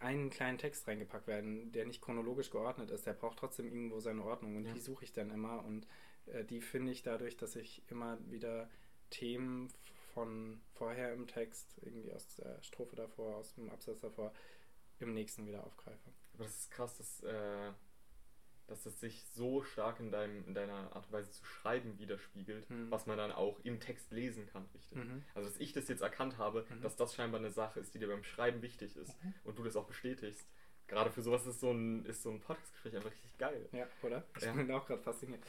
einen kleinen Text reingepackt werden, der nicht chronologisch geordnet ist, der braucht trotzdem irgendwo seine Ordnung und Ja. die suche ich dann immer und äh, die finde ich dadurch, dass ich immer wieder Themen von vorher im Text, irgendwie aus der Strophe davor, aus dem Absatz davor, im nächsten wieder aufgreife. Aber das ist krass, dass, äh, dass es sich so stark in, deinem, in deiner Art und Weise zu schreiben widerspiegelt, Mhm. was man dann auch im Text lesen kann, richtig. Mhm. Also, dass ich das jetzt erkannt habe, Mhm. dass das scheinbar eine Sache ist, die dir beim Schreiben wichtig ist Mhm. und du das auch bestätigst. Gerade für sowas ist so ein, ist so ein Podcast-Gespräch einfach richtig geil. Ja, oder? Ich Ja. bin auch gerade fasziniert.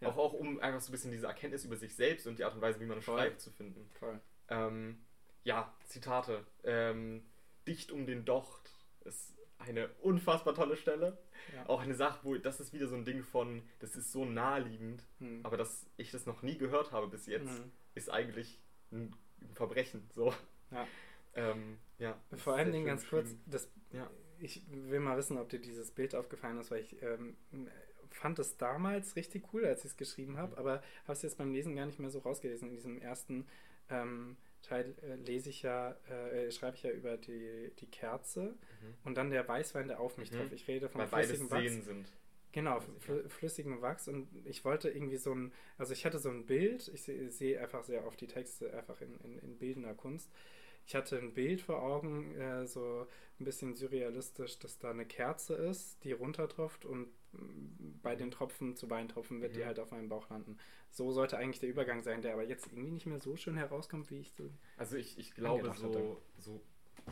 Ja. Auch, auch um einfach so ein bisschen diese Erkenntnis über sich selbst und die Art und Weise, wie man Voll. schreibt, zu finden. Voll. Ähm, ja, Zitate. Ähm, Dicht um den Docht ist eine unfassbar tolle Stelle. Ja. Auch eine Sache, wo das ist wieder so ein Ding von, das ist so naheliegend, Hm. aber dass ich das noch nie gehört habe bis jetzt, Mhm. ist eigentlich ein Verbrechen. So. Ja. Ähm, ja. Vor allen Dingen ganz kurz, das, Ja. ich will mal wissen, ob dir dieses Bild aufgefallen ist, weil ich ähm, fand es damals richtig cool, als ich es geschrieben habe, Mhm. aber habe es jetzt beim Lesen gar nicht mehr so rausgelesen. In diesem ersten ähm, Teil äh, lese ich ja, äh, schreibe ich ja über die, die Kerze Mhm. und dann der Weißwein, der auf mich Mhm. trifft. Ich rede vom Weil beides flüssigen Wachs. Seen sind. Genau, fl flüssigen Wachs und ich wollte irgendwie so ein, also ich hatte so ein Bild, ich sehe seh einfach sehr oft die Texte einfach in, in, in bildender Kunst. Ich hatte ein Bild vor Augen, äh, so ein bisschen surrealistisch, dass da eine Kerze ist, die runtertropft und bei den Tropfen zu Weintropfen wird die Mhm. halt auf meinem Bauch landen. So sollte eigentlich der Übergang sein, der aber jetzt irgendwie nicht mehr so schön herauskommt, wie ich so. Also ich, ich glaube, so, so,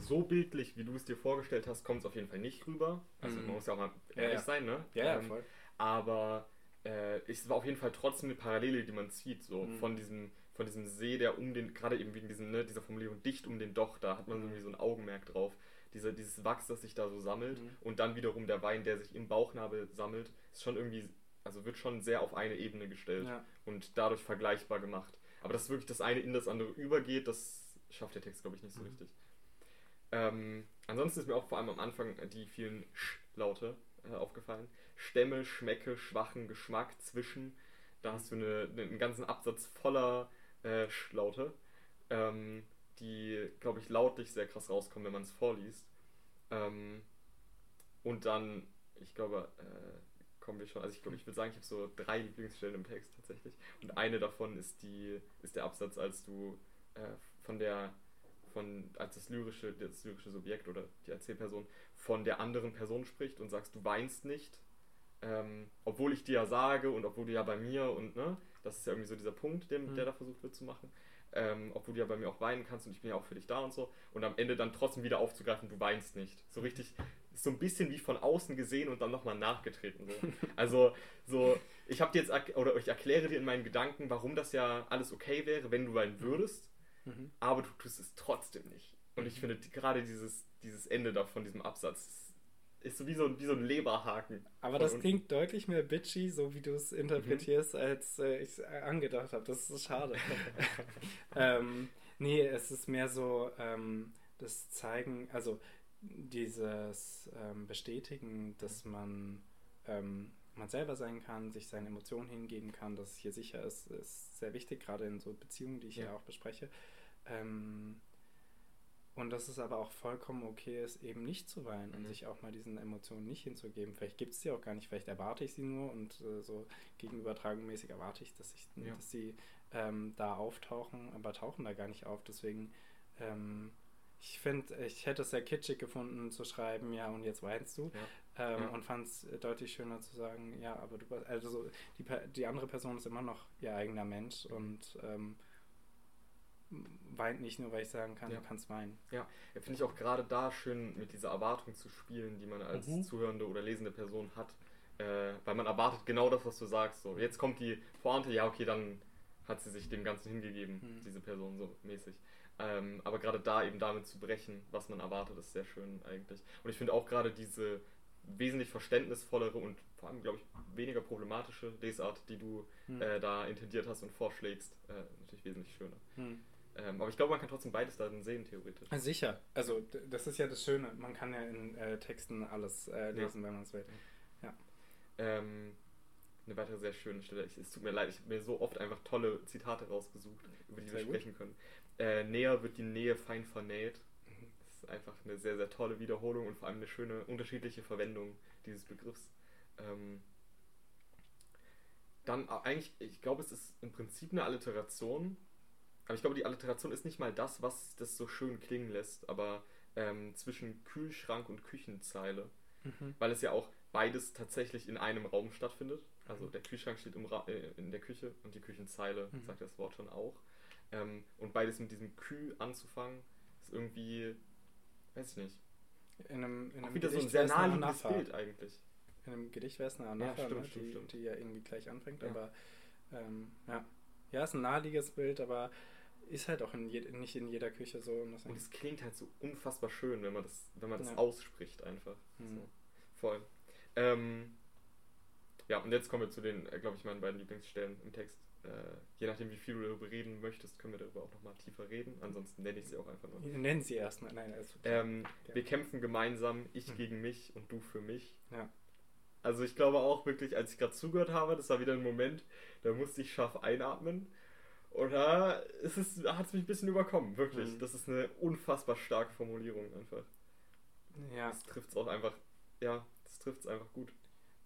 so bildlich, wie du es dir vorgestellt hast, kommt es auf jeden Fall nicht rüber. Also Mhm. man muss ja auch mal Ja, ehrlich ja. sein, ne? Ja, ja, Ähm, voll. aber äh, es war auf jeden Fall trotzdem eine Parallele, die man zieht, so Mhm. von diesem von diesem See, der um den, gerade eben wegen diesem, ne, dieser Formulierung dicht um den Docht, da hat man Mhm. irgendwie so ein Augenmerk drauf. Dieser, dieses Wachs, das sich da so sammelt Mhm. und dann wiederum der Wein, der sich im Bauchnabel sammelt, ist schon irgendwie, also wird schon sehr auf eine Ebene gestellt Ja. und dadurch vergleichbar gemacht. Aber dass wirklich das eine in das andere übergeht, das schafft der Text, glaube ich, nicht so Mhm. richtig. Ähm, ansonsten ist mir auch vor allem am Anfang die vielen Sch-Laute äh, aufgefallen. Stämme, Schmecke, schwachen Geschmack, zwischen. Da hast du eine, einen ganzen Absatz voller äh, Sch-Laute, ähm, die, glaube ich, lautlich sehr krass rauskommen, wenn man es vorliest. Ähm, und dann, ich glaube, äh, kommen wir schon, also ich glaube, ich würde sagen, ich habe so drei Lieblingsstellen im Text tatsächlich. Und eine davon ist die, ist der Absatz, als du äh, von der, von, als das lyrische, das lyrische Subjekt oder die Erzählperson von der anderen Person spricht und sagst, du weinst nicht, ähm, obwohl ich dir ja sage und obwohl du ja bei mir und ne, das ist ja irgendwie so dieser Punkt, der, Mhm. der da versucht wird zu machen. Ähm, obwohl du ja bei mir auch weinen kannst und ich bin ja auch für dich da und so. Und am Ende dann trotzdem wieder aufzugreifen, du weinst nicht. So richtig, so ein bisschen wie von außen gesehen und dann nochmal nachgetreten. So. Also, so, ich habe dir jetzt, oder ich erkläre dir in meinen Gedanken, warum das ja alles okay wäre, wenn du weinen würdest, Mhm. aber du tust es trotzdem nicht. Und ich finde die- gerade dieses, dieses Ende da von diesem Absatz ist so wie so, ein- wie so ein Leberhaken. Aber das unten. klingt deutlich mehr bitchy, so wie du es interpretierst, als äh, ich es angedacht habe. Das ist schade. ähm, nee, es ist mehr so, ähm, das Zeigen, also dieses ähm, Bestätigen, dass man ähm, man selber sein kann, sich seine Emotionen hingeben kann, dass es hier sicher ist, ist sehr wichtig, gerade in so Beziehungen, die ich ja, ja auch bespreche. Ähm, und dass es aber auch vollkommen okay ist, eben nicht zu weinen und mhm. sich auch mal diesen Emotionen nicht hinzugeben. Vielleicht gibt es sie auch gar nicht, vielleicht erwarte ich sie nur und äh, so gegenübertragungsmäßig erwarte ich, dass, ich, ja. dass sie ähm, da auftauchen, aber tauchen da gar nicht auf. Deswegen, ähm, ich finde, ich hätte es sehr kitschig gefunden zu schreiben, ja, und jetzt weinst du. Ja. Ähm, ja. Und fand es deutlich schöner zu sagen, ja, aber du, also die, die andere Person ist immer noch ihr eigener Mensch und ähm, weint nicht nur, weil ich sagen kann, ja. du kannst weinen. Ja, ja finde ich auch gerade da schön, mit dieser Erwartung zu spielen, die man als mhm. zuhörende oder lesende Person hat. Äh, weil man erwartet genau das, was du sagst. So, jetzt kommt die Pointe, ja, okay, dann hat sie sich dem Ganzen hingegeben, mhm. diese Person so mäßig. Ähm, aber gerade da eben damit zu brechen, was man erwartet, ist sehr schön eigentlich. Und ich finde auch gerade diese wesentlich verständnisvollere und vor allem, glaube ich, weniger problematische Lesart, die du mhm. äh, da intendiert hast und vorschlägst, äh, natürlich wesentlich schöner. Mhm. Ähm, aber ich glaube, man kann trotzdem beides darin sehen, theoretisch. Sicher. Also, das ist ja das Schöne. Man kann ja in äh, Texten alles äh, lesen, ja. wenn man es will. Ja. Ähm, eine weitere sehr schöne Stelle. Ich, es tut mir leid, ich habe mir so oft einfach tolle Zitate rausgesucht, über die sehr wir gut. sprechen können. Äh, näher wird die Nähe fein vernäht. Mhm. Das ist einfach eine sehr, sehr tolle Wiederholung und vor allem eine schöne, unterschiedliche Verwendung dieses Begriffs. Ähm, dann äh, eigentlich, ich glaube, es ist im Prinzip eine Alliteration, aber ich glaube, die Alliteration ist nicht mal das, was das so schön klingen lässt, aber ähm, zwischen Kühlschrank und Küchenzeile. Mhm. Weil es ja auch beides tatsächlich in einem Raum stattfindet. Also mhm. der Kühlschrank steht äh, in der Küche und die Küchenzeile, mhm. sagt das Wort schon auch. Ähm, und beides mit diesem Kü anzufangen, ist irgendwie, weiß ich nicht. In einem, in einem auch wieder Gedicht so ein sehr naheliegendes Bild eigentlich. In einem Gedicht wäre es eine Anapha, ja, stimmt, ne, stimmt, die, stimmt. die, ja irgendwie gleich anfängt, ja. aber ähm, ja. Ja, ist ein naheliegendes Bild, aber ist halt auch in je, nicht in jeder Küche so. Und, und es klingt halt so unfassbar schön, wenn man das, wenn man das ja. ausspricht einfach. Mhm. So. Voll. Ähm, ja, und jetzt kommen wir zu den, äh, glaube ich, meinen beiden Lieblingsstellen im Text. Äh, je nachdem, wie viel du darüber reden möchtest, können wir darüber auch nochmal tiefer reden. Ansonsten nenne ich sie auch einfach nur. Nennen sie erstmal. Nein, also, ähm, ja. Wir kämpfen gemeinsam, ich mhm. gegen mich und du für mich. Ja. Also ich glaube auch wirklich, als ich gerade zugehört habe, das war wieder ein Moment, da musste ich scharf einatmen und da ist es, hat es mich ein bisschen überkommen, wirklich. Mhm. Das ist eine unfassbar starke Formulierung einfach. Ja. Das trifft es auch einfach, ja, das trifft es einfach gut.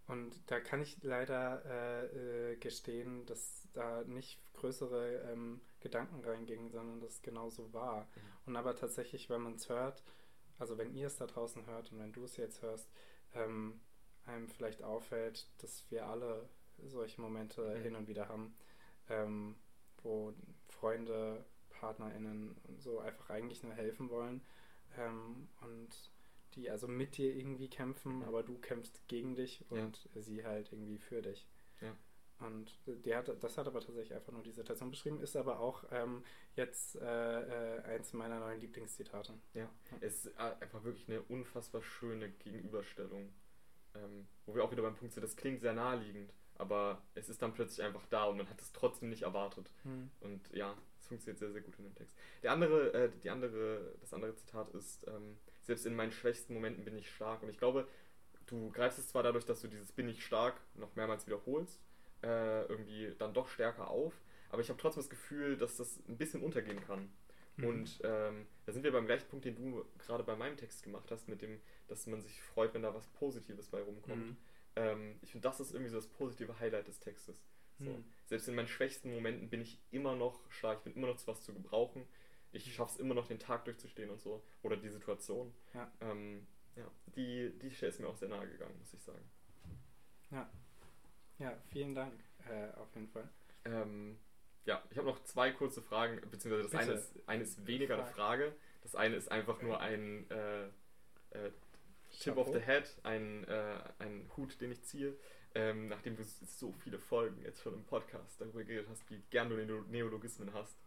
Und da kann ich leider äh, äh, gestehen, dass da nicht größere ähm, Gedanken reingingen, sondern das genauso war. Mhm. Und aber tatsächlich, wenn man es hört, also wenn ihr es da draußen hört und wenn du es jetzt hörst, ähm, einem vielleicht auffällt, dass wir alle solche Momente mhm. hin und wieder haben. Ähm, wo Freunde, PartnerInnen und so einfach eigentlich nur helfen wollen ähm, und die also mit dir irgendwie kämpfen, mhm. aber du kämpfst gegen dich und ja. sie halt irgendwie für dich. Ja. Und der hat, das hat aber tatsächlich einfach nur die Situation beschrieben, ist aber auch ähm, jetzt äh, äh, eins meiner neuen Lieblingszitate. Ja, es ist einfach wirklich eine unfassbar schöne Gegenüberstellung. Ähm, wo wir auch wieder beim Punkt sind, das klingt sehr naheliegend aber es ist dann plötzlich einfach da und man hat es trotzdem nicht erwartet. Hm. Und ja, es funktioniert sehr, sehr gut in dem Text. Der andere, äh, die andere, das andere Zitat ist, ähm, selbst in meinen schwächsten Momenten bin ich stark. Und ich glaube, du greifst es zwar dadurch, dass du dieses bin ich stark noch mehrmals wiederholst, äh, irgendwie dann doch stärker auf, aber ich habe trotzdem das Gefühl, dass das ein bisschen untergehen kann. Mhm. Und ähm, da sind wir beim gleichen Punkt, den du gerade bei meinem Text gemacht hast, mit dem, dass man sich freut, wenn da was Positives bei rumkommt. Mhm. Ähm, ich finde, das ist irgendwie so das positive Highlight des Textes. So. Hm. Selbst in meinen schwächsten Momenten bin ich immer noch stark, ich bin immer noch zu was zu gebrauchen. Ich schaffe es immer noch, den Tag durchzustehen und so. Oder die Situation. Ja. Ähm, ja, die, die ist mir auch sehr nahe gegangen, muss ich sagen. Ja. Ja, vielen Dank, äh, auf jeden Fall. Ähm, ja, ich habe noch zwei kurze Fragen, beziehungsweise das eine ist, eine ist weniger eine Frage. Das eine ist einfach nur ein äh, äh, Tip of the Head, ein, äh, ein Hut, den ich ziehe. Ähm, nachdem du so viele Folgen jetzt schon im Podcast darüber geredet hast, wie gern du Neologismen hast,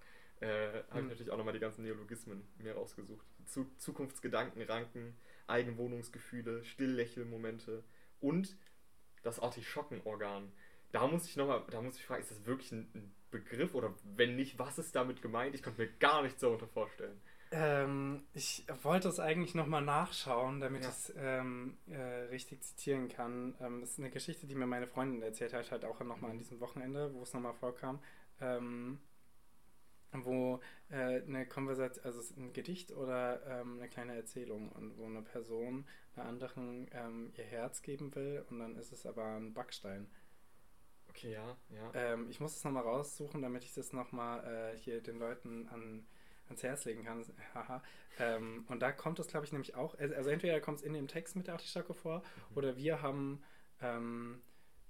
äh, habe ich hm. natürlich auch nochmal die ganzen Neologismen mir rausgesucht. Zu Zukunftsgedankenranken, Eigenwohnungsgefühle, Stilllächelmomente und das Artischockenorgan. Da muss ich nochmal, da muss ich fragen, ist das wirklich ein, ein Begriff oder wenn nicht, was ist damit gemeint? Ich konnte mir gar nichts darunter vorstellen. Ähm, ich wollte es eigentlich nochmal nachschauen, damit Ja. ich es ähm, äh, richtig zitieren kann. Ähm, das ist eine Geschichte, die mir meine Freundin erzählt hat, halt auch nochmal an diesem Wochenende, wo es nochmal vorkam. Ähm, wo äh, eine Konversation, also ein Gedicht oder ähm, eine kleine Erzählung und wo eine Person einer anderen ähm, ihr Herz geben will und dann ist es aber ein Backstein. Okay, ja, ja. Ähm, ich muss es nochmal raussuchen, damit ich das nochmal äh, hier den Leuten an, ans Herz legen kann. Haha. ähm, und da kommt es, glaube ich, nämlich auch. Also also entweder kommt es in dem Text mit der Artischocke vor Mhm. oder wir haben ähm,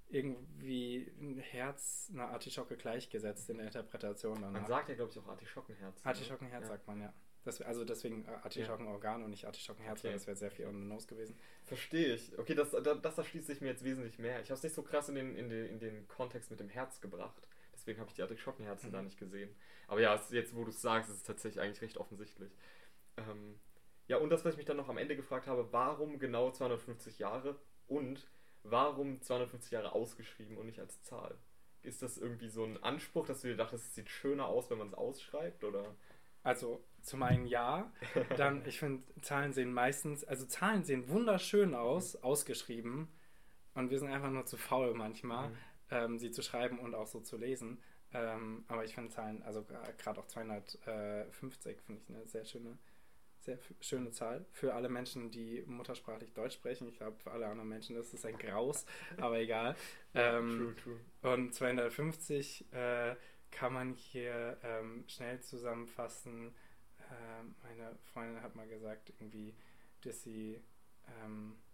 irgendwie ein Herz einer Artischocke gleichgesetzt in der Interpretation Man danach. sagt ja, glaube ich, auch Artischockenherz. ne? Artischockenherz Ja. sagt man, ja. Das, also deswegen äh, Artischockenorgan und nicht Artischockenherz, weil Okay. das wäre sehr viel on the nose gewesen. Verstehe ich. Okay, das, das, das erschließt sich mir jetzt wesentlich mehr. Ich habe es nicht so krass in den, in, den, in den Kontext mit dem Herz gebracht. Deswegen habe ich die Artischockenherzen Mhm. da nicht gesehen. Aber ja, jetzt wo du es sagst, ist es tatsächlich eigentlich recht offensichtlich. Ähm, ja, und das, was ich mich dann noch am Ende gefragt habe, warum genau 250 Jahre und warum 250 Jahre ausgeschrieben und nicht als Zahl? Ist das irgendwie so ein Anspruch, dass du dir dachtest, es sieht schöner aus, wenn man es ausschreibt? Oder? Also zum einen ja, dann ich finde Zahlen sehen meistens, also Zahlen sehen wunderschön aus, ausgeschrieben und wir sind einfach nur zu faul manchmal, Mhm. Ähm, sie zu schreiben und auch so zu lesen. Ähm, aber ich finde Zahlen, also gerade auch 250 finde ich eine sehr schöne, sehr schöne Zahl für alle Menschen, die muttersprachlich Deutsch sprechen. Ich glaube für alle anderen Menschen ist es ein Graus, aber egal. Ähm, true, true. und 250 äh, kann man hier ähm, schnell zusammenfassen. Ähm, meine Freundin hat mal gesagt, irgendwie, dass sie ähm, äh,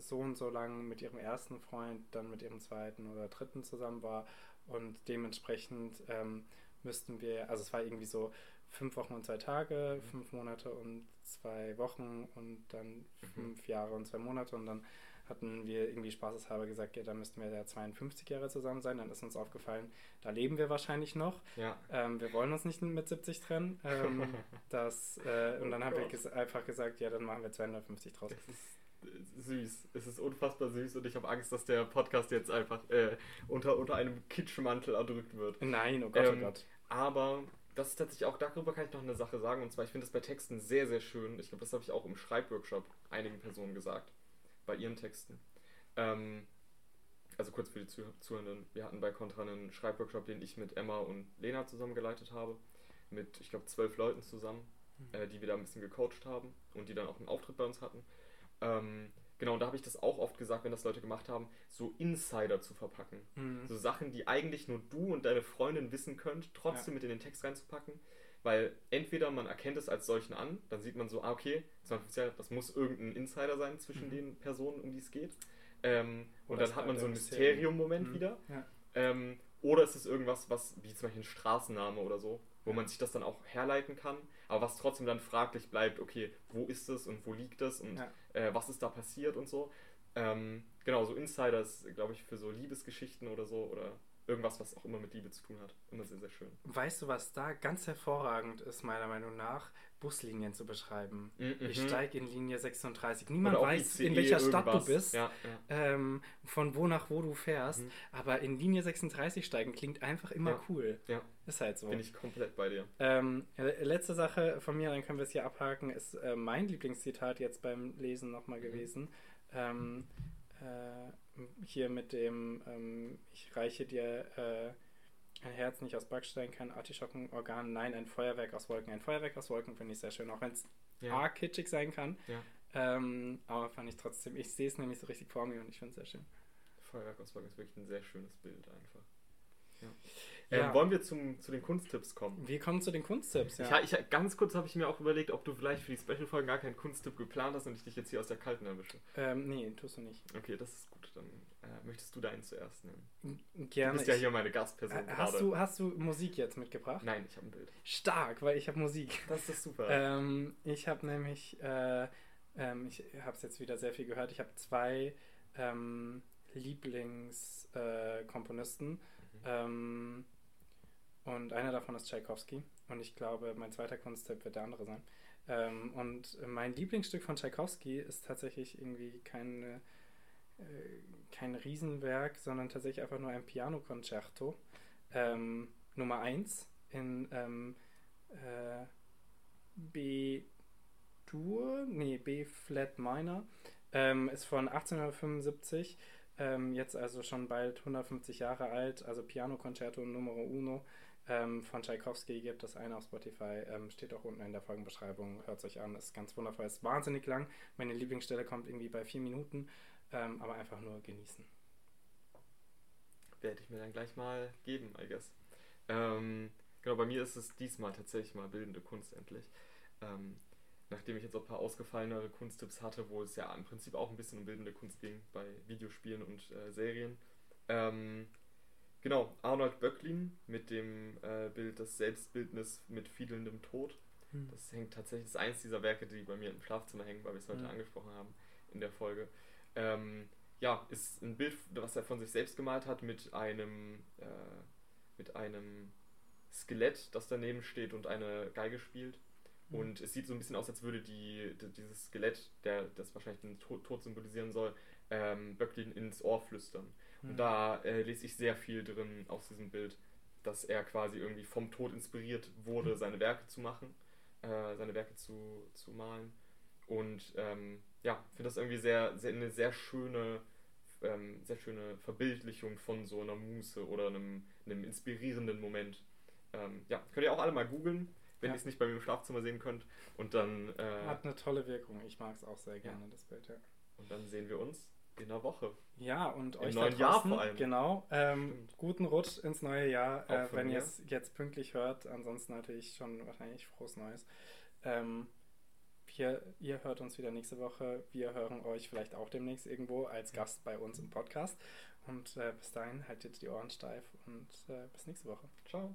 so und so lang mit ihrem ersten Freund, dann mit ihrem zweiten oder dritten zusammen war und dementsprechend ähm, müssten wir, also es war irgendwie so fünf Wochen und zwei Tage, fünf Monate und zwei Wochen und dann fünf Jahre und zwei Monate und dann hatten wir irgendwie spaßeshalber gesagt, ja, da müssten wir ja 52 Jahre zusammen sein. Dann ist uns aufgefallen, da leben wir wahrscheinlich noch. Ja. Ähm, wir wollen uns nicht mit 70 trennen. Ähm, das, äh, und dann Oh haben wir ges einfach gesagt, ja, dann machen wir 250 draus. Es ist süß. Es ist unfassbar süß und ich habe Angst, dass der Podcast jetzt einfach äh, unter, unter einem Kitschmantel erdrückt wird. Nein, oh Gott, Ähm, oh Gott. Aber das ist tatsächlich auch, darüber kann ich noch eine Sache sagen. Und zwar, ich finde das bei Texten sehr, sehr schön. Ich glaube, das habe ich auch im Schreibworkshop einigen Personen gesagt. Bei ihren Texten. Ähm, also kurz für die Zuh Zuhörenden. Wir hatten bei Contra einen Schreibworkshop, den ich mit Emma und Lena zusammen geleitet habe. Mit, ich glaube, zwölf Leuten zusammen, Mhm. äh, die wir da ein bisschen gecoacht haben und die dann auch einen Auftritt bei uns hatten. Ähm, genau, und da habe ich das auch oft gesagt, wenn das Leute gemacht haben, so Insider zu verpacken. Mhm. So Sachen, die eigentlich nur du und deine Freundin wissen könnt, trotzdem Ja. mit in den Text reinzupacken. Weil entweder man erkennt es als solchen an, dann sieht man so, ah, okay, 52 Jahre, das muss irgendein Insider sein zwischen Mhm. den Personen, um die es geht. Ähm, und dann hat man so ein ein Mysterium. Mysterium-Moment Mhm. wieder. Ja. Ähm, oder ist es irgendwas, was, wie zum Beispiel ein Straßenname oder so, wo Ja. man sich das dann auch herleiten kann, aber was trotzdem dann fraglich bleibt, okay, wo ist es und wo liegt es und Ja. Äh, was ist da passiert und so. Ähm, genau, so Insider ist, glaube ich, für so Liebesgeschichten oder so oder irgendwas, was auch immer mit Liebe zu tun hat. Immer sehr, sehr schön. Weißt du, was da ganz hervorragend ist, meiner Meinung nach? Buslinien zu beschreiben. Ich Mhm. steige in Linie 36. Niemand weiß, ICE in welcher Stadt irgendwas. du bist, Ja, ja. ähm, von wo nach wo du fährst. Mhm. Aber in Linie 36 steigen klingt einfach immer Ja. cool. Ja. Ist halt so. Bin ich komplett bei dir. Ähm, äh, letzte Sache von mir, dann können wir es hier abhaken, ist äh, mein Lieblingszitat jetzt beim Lesen nochmal Mhm. gewesen. Ähm, äh, hier mit dem, ähm, ich reiche dir äh, ein Herz nicht aus Backstein, kein Artischockenorgan, nein, ein Feuerwerk aus Wolken. Ein Feuerwerk aus Wolken finde ich sehr schön, auch wenn es Ja. arg kitschig sein kann. Ja. Ähm, aber fand ich trotzdem, ich sehe es nämlich so richtig vor mir und ich finde es sehr schön. Feuerwerk aus Wolken ist wirklich ein sehr schönes Bild einfach. Ja. Ja. Ähm, wollen wir zum, zu den Kunsttipps kommen? Wir kommen zu den Kunsttipps, ja. Ich, ich, ganz kurz habe ich mir auch überlegt, ob du vielleicht für die Special-Folgen gar keinen Kunsttipp geplant hast und ich dich jetzt hier aus der Kalten erwische. ähm, nee, tust du nicht. Okay, das ist gut. Dann äh, möchtest du deinen zuerst nehmen. Gerne. du bist ja hier meine Gastperson Äh, hast, gerade. du, hast du Musik jetzt mitgebracht? Nein, ich habe ein Bild. Stark, weil ich habe Musik. Das ist super. Ähm, ich habe nämlich, äh, ähm, ich habe es jetzt wieder sehr viel gehört, ich habe zwei ähm, Lieblingskomponisten äh. Mhm. Und einer davon ist Tchaikovsky und ich glaube, mein zweiter Kunsttipp wird der andere sein. Ähm, und mein Lieblingsstück von Tchaikovsky ist tatsächlich irgendwie kein, äh, kein Riesenwerk, sondern tatsächlich einfach nur ein Pianokonzerto. Ähm, Nummer 1 in ähm, äh, B-Dur, nee, B-Flat Minor. Ähm, ist von 1875, ähm, jetzt also schon bald 150 Jahre alt, also Piano Concerto Numero Uno ähm, von Tchaikovsky gibt es eine auf Spotify, ähm, steht auch unten in der Folgenbeschreibung, hört es euch an, ist ganz wundervoll, ist wahnsinnig lang. Meine Lieblingsstelle kommt irgendwie bei vier Minuten, ähm, aber einfach nur genießen. Werde ich mir dann gleich mal geben, I guess. Ähm, genau, bei mir ist es diesmal tatsächlich mal bildende Kunst endlich. Ähm, nachdem ich jetzt auch ein paar ausgefallenere Kunsttipps hatte, wo es ja im Prinzip auch ein bisschen um bildende Kunst ging bei Videospielen und äh, Serien. Genau, Arnold Böcklin mit dem äh, Bild Das Selbstbildnis mit fiedelndem Tod. Hm. Das hängt tatsächlich, das ist eins dieser Werke, die bei mir im Schlafzimmer hängen, weil wir es heute hm. angesprochen haben in der Folge. Ähm, ja, ist ein Bild, was er von sich selbst gemalt hat mit einem, äh, mit einem Skelett, das daneben steht und eine Geige spielt. Mhm. Und es sieht so ein bisschen aus, als würde die, die dieses Skelett, der das wahrscheinlich den Tod, Tod symbolisieren soll, ähm, Böcklin ins Ohr flüstern. Mhm. Und da äh, lese ich sehr viel drin aus diesem Bild, dass er quasi irgendwie vom Tod inspiriert wurde, mhm. seine Werke zu machen, äh, seine Werke zu, zu malen. Und ähm, ja, finde das irgendwie sehr, sehr, eine sehr schöne, ähm, sehr schöne Verbildlichung von so einer Muße oder einem, einem inspirierenden Moment. Ähm, ja, könnt ihr auch alle mal googeln wenn ja. ihr es nicht bei mir im Schlafzimmer sehen könnt. Und dann. Äh, Hat eine tolle Wirkung. Ich mag es auch sehr gerne, ja. das Bild, ja. Und dann sehen wir uns in einer Woche. Ja, und Im euch neuen draußen, Jahr vor allem. Genau. Ähm, guten Rutsch ins neue Jahr, äh, wenn ihr es jetzt pünktlich hört. Ansonsten natürlich schon wahrscheinlich frohes Neues. Ähm, wir, ihr hört uns wieder nächste Woche. Wir hören euch vielleicht auch demnächst irgendwo als Gast bei uns im Podcast. Und äh, bis dahin haltet die Ohren steif und äh, bis nächste Woche. Ciao.